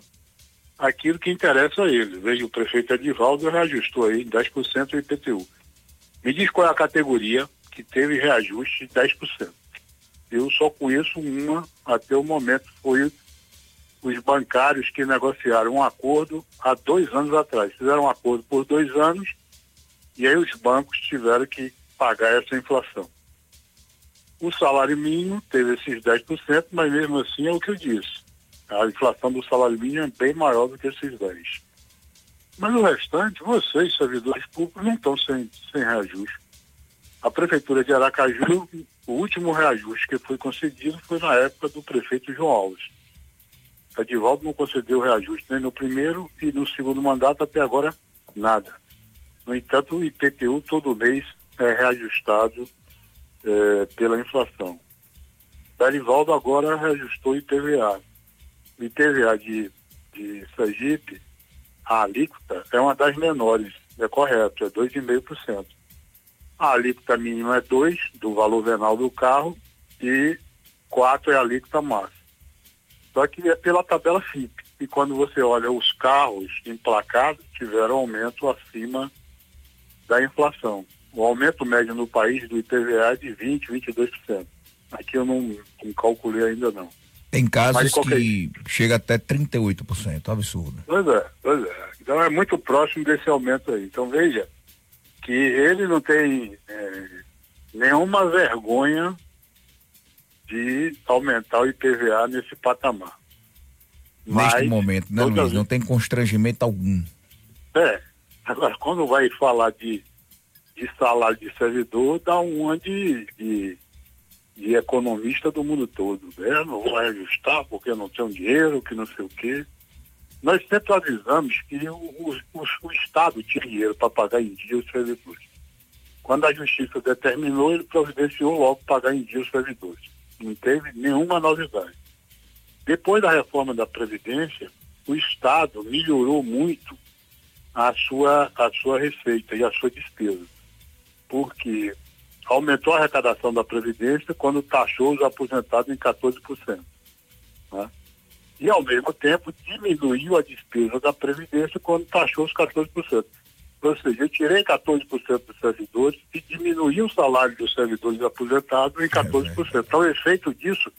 aquilo que interessa a eles. Veja, o prefeito Edivaldo reajustou aí 10% o IPTU. Me diz qual é a categoria que teve reajuste de 10%. Eu só conheço uma até o momento, foi os bancários que negociaram um acordo há dois anos atrás. Fizeram um acordo por dois anos e aí os bancos tiveram que pagar essa inflação. O salário mínimo teve esses 10%, mas mesmo assim é o que eu disse. A inflação do salário mínimo é bem maior do que esses 10%. Mas o restante, vocês, servidores públicos, não estão sem, sem reajuste. A Prefeitura de Aracaju, o último reajuste que foi concedido foi na época do prefeito João Alves. Edivaldo não concedeu reajuste nem no primeiro e no segundo mandato até agora nada. No entanto, o IPTU todo mês é reajustado é, pela inflação. Darivaldo agora reajustou IPVA. O IPVA de, de Sergipe, a alíquota é uma das menores, é correto, é 2,5%. A alíquota mínima é 2 do valor venal do carro e 4 é a alíquota máxima. Só que é pela tabela FIP. E quando você olha os carros emplacados, tiveram aumento acima da inflação. O aumento médio no país do IPVA é de 20%, 22%. Aqui eu não, não calculei ainda não. Tem casos qualquer... que chega até 38%, absurdo. Pois é, pois é. Então é muito próximo desse aumento aí. Então veja que ele não tem é, nenhuma vergonha de aumentar o IPVA nesse patamar. Neste Mas, momento, né, Luiz? Não tem constrangimento algum. É. Agora, quando vai falar de, de salário de servidor, dá um de, de, de economista do mundo todo. É, não vou ajustar porque não tenho dinheiro, que não sei o quê. Nós sempre avisamos que o, o, o Estado tinha dinheiro para pagar em dia os servidores. Quando a Justiça determinou, ele providenciou logo pagar em dia os servidores não teve nenhuma novidade. Depois da reforma da Previdência, o Estado melhorou muito a sua, a sua receita e a sua despesa. Porque aumentou a arrecadação da Previdência quando taxou os aposentados em 14%. Né? E, ao mesmo tempo, diminuiu a despesa da Previdência quando taxou os 14%. Ou seja, eu tirei 14% dos servidores e diminuí o salário dos servidores aposentados em 14%. É então, o efeito disso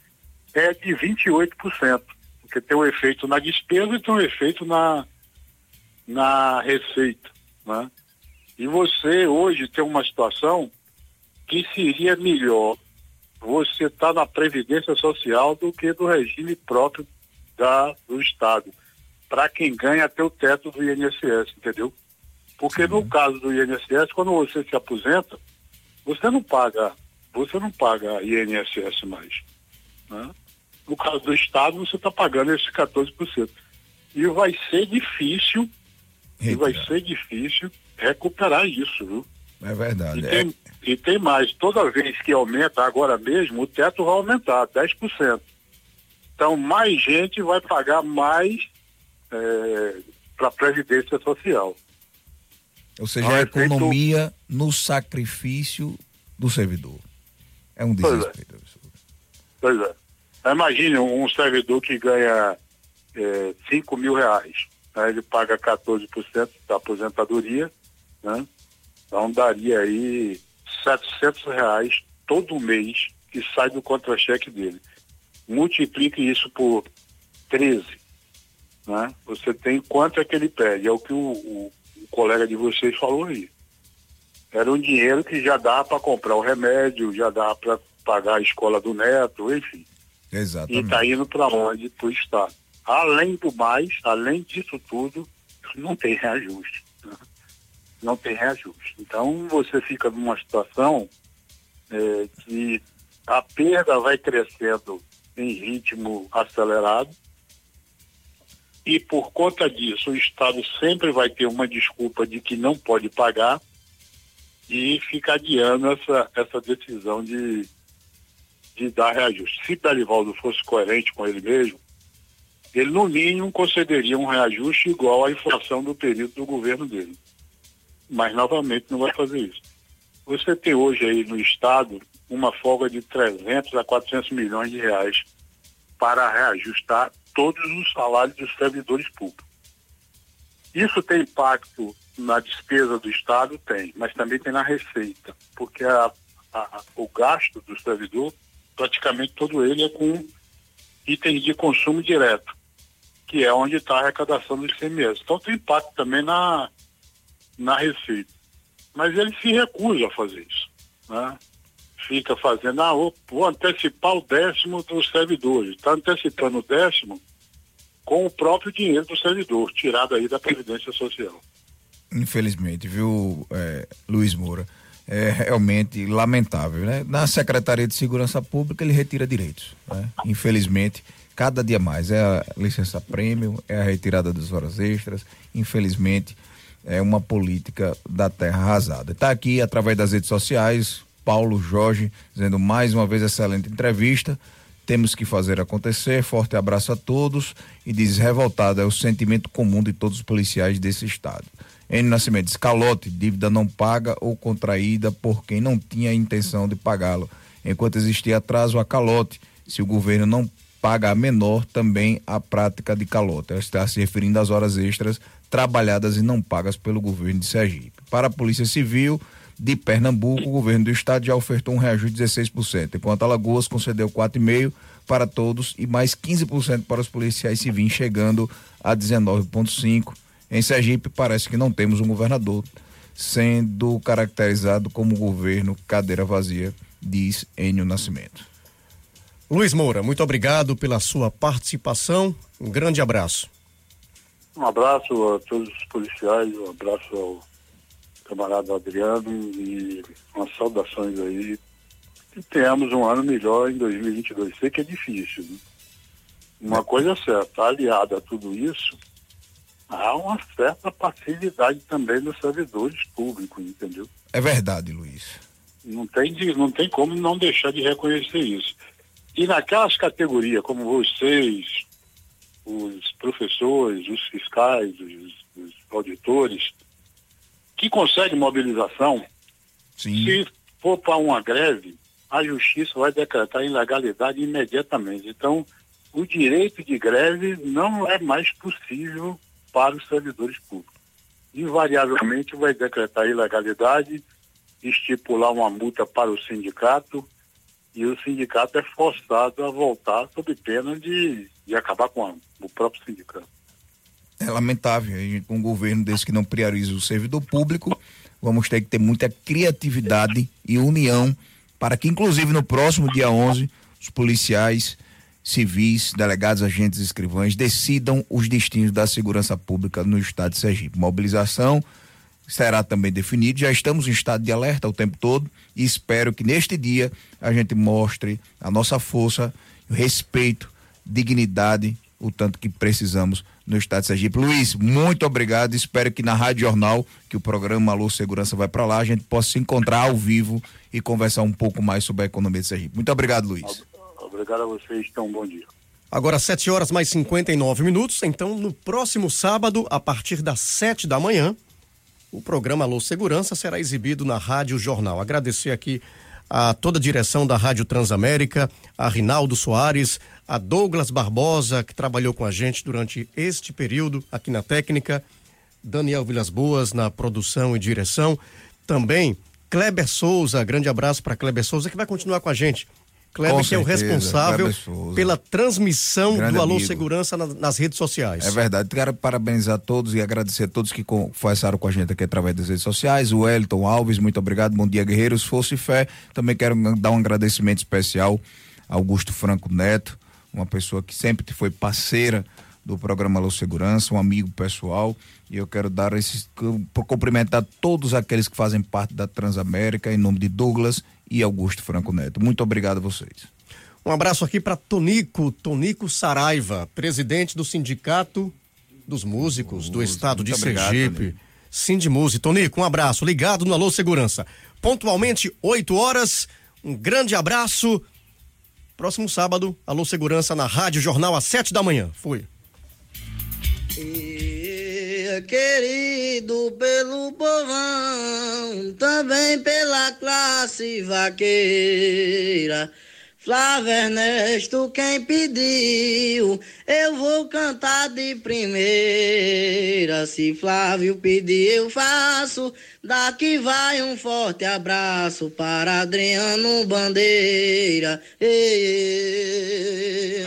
é de 28%, porque tem um efeito na despesa e tem um efeito na, na receita. Né? E você hoje tem uma situação que seria melhor você estar tá na Previdência Social do que do regime próprio da, do Estado, para quem ganha até o teto do INSS, entendeu? Porque no caso do INSS, quando você se aposenta, você não paga, você não paga INSS mais. Né? No caso do Estado, você está pagando esses 14%. E vai ser difícil, e vai ser difícil recuperar isso, viu? É verdade. E tem, é... e tem mais, toda vez que aumenta agora mesmo, o teto vai aumentar 10%. Então mais gente vai pagar mais é, para a Previdência Social. Ou seja, a economia no sacrifício do servidor. É um desrespeito. Pois é. Pois é. Imagine um servidor que ganha é, 5 mil reais. Né? Ele paga 14% da aposentadoria, né? Então daria aí 700 reais todo mês que sai do contra-cheque dele. Multiplique isso por 13, né? Você tem quanto é que ele pede. É o que o, o colega de vocês falou aí. Era um dinheiro que já dá para comprar o remédio, já dá para pagar a escola do neto, enfim. Exatamente. E está indo para onde? Para o Estado. Além do mais, além disso tudo, não tem reajuste. Né? Não tem reajuste. Então você fica numa situação é, que a perda vai crescendo em ritmo acelerado e por conta disso o Estado sempre vai ter uma desculpa de que não pode pagar e fica adiando essa, essa decisão de, de dar reajuste. Se Belivaldo fosse coerente com ele mesmo, ele no mínimo concederia um reajuste igual à inflação do período do governo dele. Mas novamente não vai fazer isso. Você tem hoje aí no estado uma folga de 300 a 400 milhões de reais para reajustar todos os salários dos servidores públicos. Isso tem impacto na despesa do Estado? Tem, mas também tem na receita, porque a, a, o gasto do servidor, praticamente todo ele é com itens de consumo direto, que é onde está a arrecadação do ICMS. Então tem impacto também na, na receita. Mas ele se recusa a fazer isso. Né? Fica fazendo, ah, vou antecipar o décimo dos servidores. Está antecipando o décimo com o próprio dinheiro do servidor, tirado aí da Previdência Social. Infelizmente, viu, é, Luiz Moura? É realmente lamentável, né? Na Secretaria de Segurança Pública ele retira direitos, né? Infelizmente, cada dia mais é a licença prêmio, é a retirada das horas extras, infelizmente é uma política da terra arrasada. Está aqui através das redes sociais, Paulo Jorge dizendo mais uma vez excelente entrevista. Temos que fazer acontecer. Forte abraço a todos. E diz: revoltado é o sentimento comum de todos os policiais desse estado. N Nascimento diz: calote, dívida não paga ou contraída por quem não tinha intenção de pagá-lo. Enquanto existia atraso, a calote. Se o governo não paga menor, também a prática de calote. Ela está se referindo às horas extras trabalhadas e não pagas pelo governo de Sergipe. Para a Polícia Civil, de Pernambuco, o governo do estado já ofertou um reajuste de 16%, enquanto Alagoas concedeu 4,5% para todos e mais 15% para os policiais civis, chegando a 19,5%. Em Sergipe, parece que não temos um governador, sendo caracterizado como governo cadeira vazia, diz Enio Nascimento. Luiz Moura, muito obrigado pela sua participação. Um grande abraço. Um abraço a todos os policiais, um abraço ao camarada Adriano e umas saudações aí. Que tenhamos um ano melhor em 2022. Sei que é difícil. Né? Uma coisa é certa, aliada a tudo isso, há uma certa passividade também dos servidores públicos, entendeu? É verdade, Luiz. Não tem, não tem como não deixar de reconhecer isso. E naquelas categorias como vocês, os professores, os fiscais, os, os auditores, que consegue mobilização, Sim. se for para uma greve, a justiça vai decretar ilegalidade imediatamente. Então, o direito de greve não é mais possível para os servidores públicos. Invariavelmente vai decretar ilegalidade, estipular uma multa para o sindicato e o sindicato é forçado a voltar sob pena de, de acabar com a, o próprio sindicato é lamentável. Com um governo desse que não prioriza o servidor público, vamos ter que ter muita criatividade e união para que, inclusive, no próximo dia 11, os policiais civis, delegados, agentes escrivães decidam os destinos da segurança pública no estado de Sergipe. Mobilização será também definida. Já estamos em estado de alerta o tempo todo e espero que neste dia a gente mostre a nossa força, respeito, dignidade, o tanto que precisamos no estado de Sergipe. Luiz, muito obrigado. Espero que na Rádio Jornal, que o programa Alô Segurança vai para lá, a gente possa se encontrar ao vivo e conversar um pouco mais sobre a economia de Sergipe. Muito obrigado, Luiz. Obrigado a vocês, então um bom dia. Agora, 7 horas mais 59 minutos. Então, no próximo sábado, a partir das 7 da manhã, o programa Alô Segurança será exibido na Rádio Jornal. Agradecer aqui a toda a direção da Rádio Transamérica, a Rinaldo Soares, a Douglas Barbosa, que trabalhou com a gente durante este período aqui na técnica, Daniel Vilas Boas na produção e direção, também Kleber Souza, grande abraço para Kleber Souza, que vai continuar com a gente. Kleber, com que certeza, é o responsável pela transmissão Grande do Alô amigo. Segurança na, nas redes sociais. É verdade. Quero parabenizar todos e agradecer a todos que conversaram com a gente aqui através das redes sociais. O Wellington Alves, muito obrigado. Bom dia, guerreiros. Força e fé. Também quero dar um agradecimento especial a Augusto Franco Neto, uma pessoa que sempre foi parceira do programa Alô Segurança, um amigo pessoal. E eu quero dar esses. cumprimentar todos aqueles que fazem parte da Transamérica, em nome de Douglas e Augusto Franco Neto. Muito obrigado a vocês. Um abraço aqui para Tonico, Tonico Saraiva, presidente do Sindicato dos Músicos do Estado de Sergipe. Sindimuse. Tonico, um abraço. Ligado no Alô Segurança. Pontualmente, 8 horas. Um grande abraço Próximo sábado, Alô Segurança na Rádio Jornal às sete da manhã. Querido pelo povão, também pela classe vaqueira. Flávio Ernesto, quem pediu, eu vou cantar de primeira. Se Flávio pedir, eu faço. Daqui vai um forte abraço para Adriano Bandeira. Ei, ei.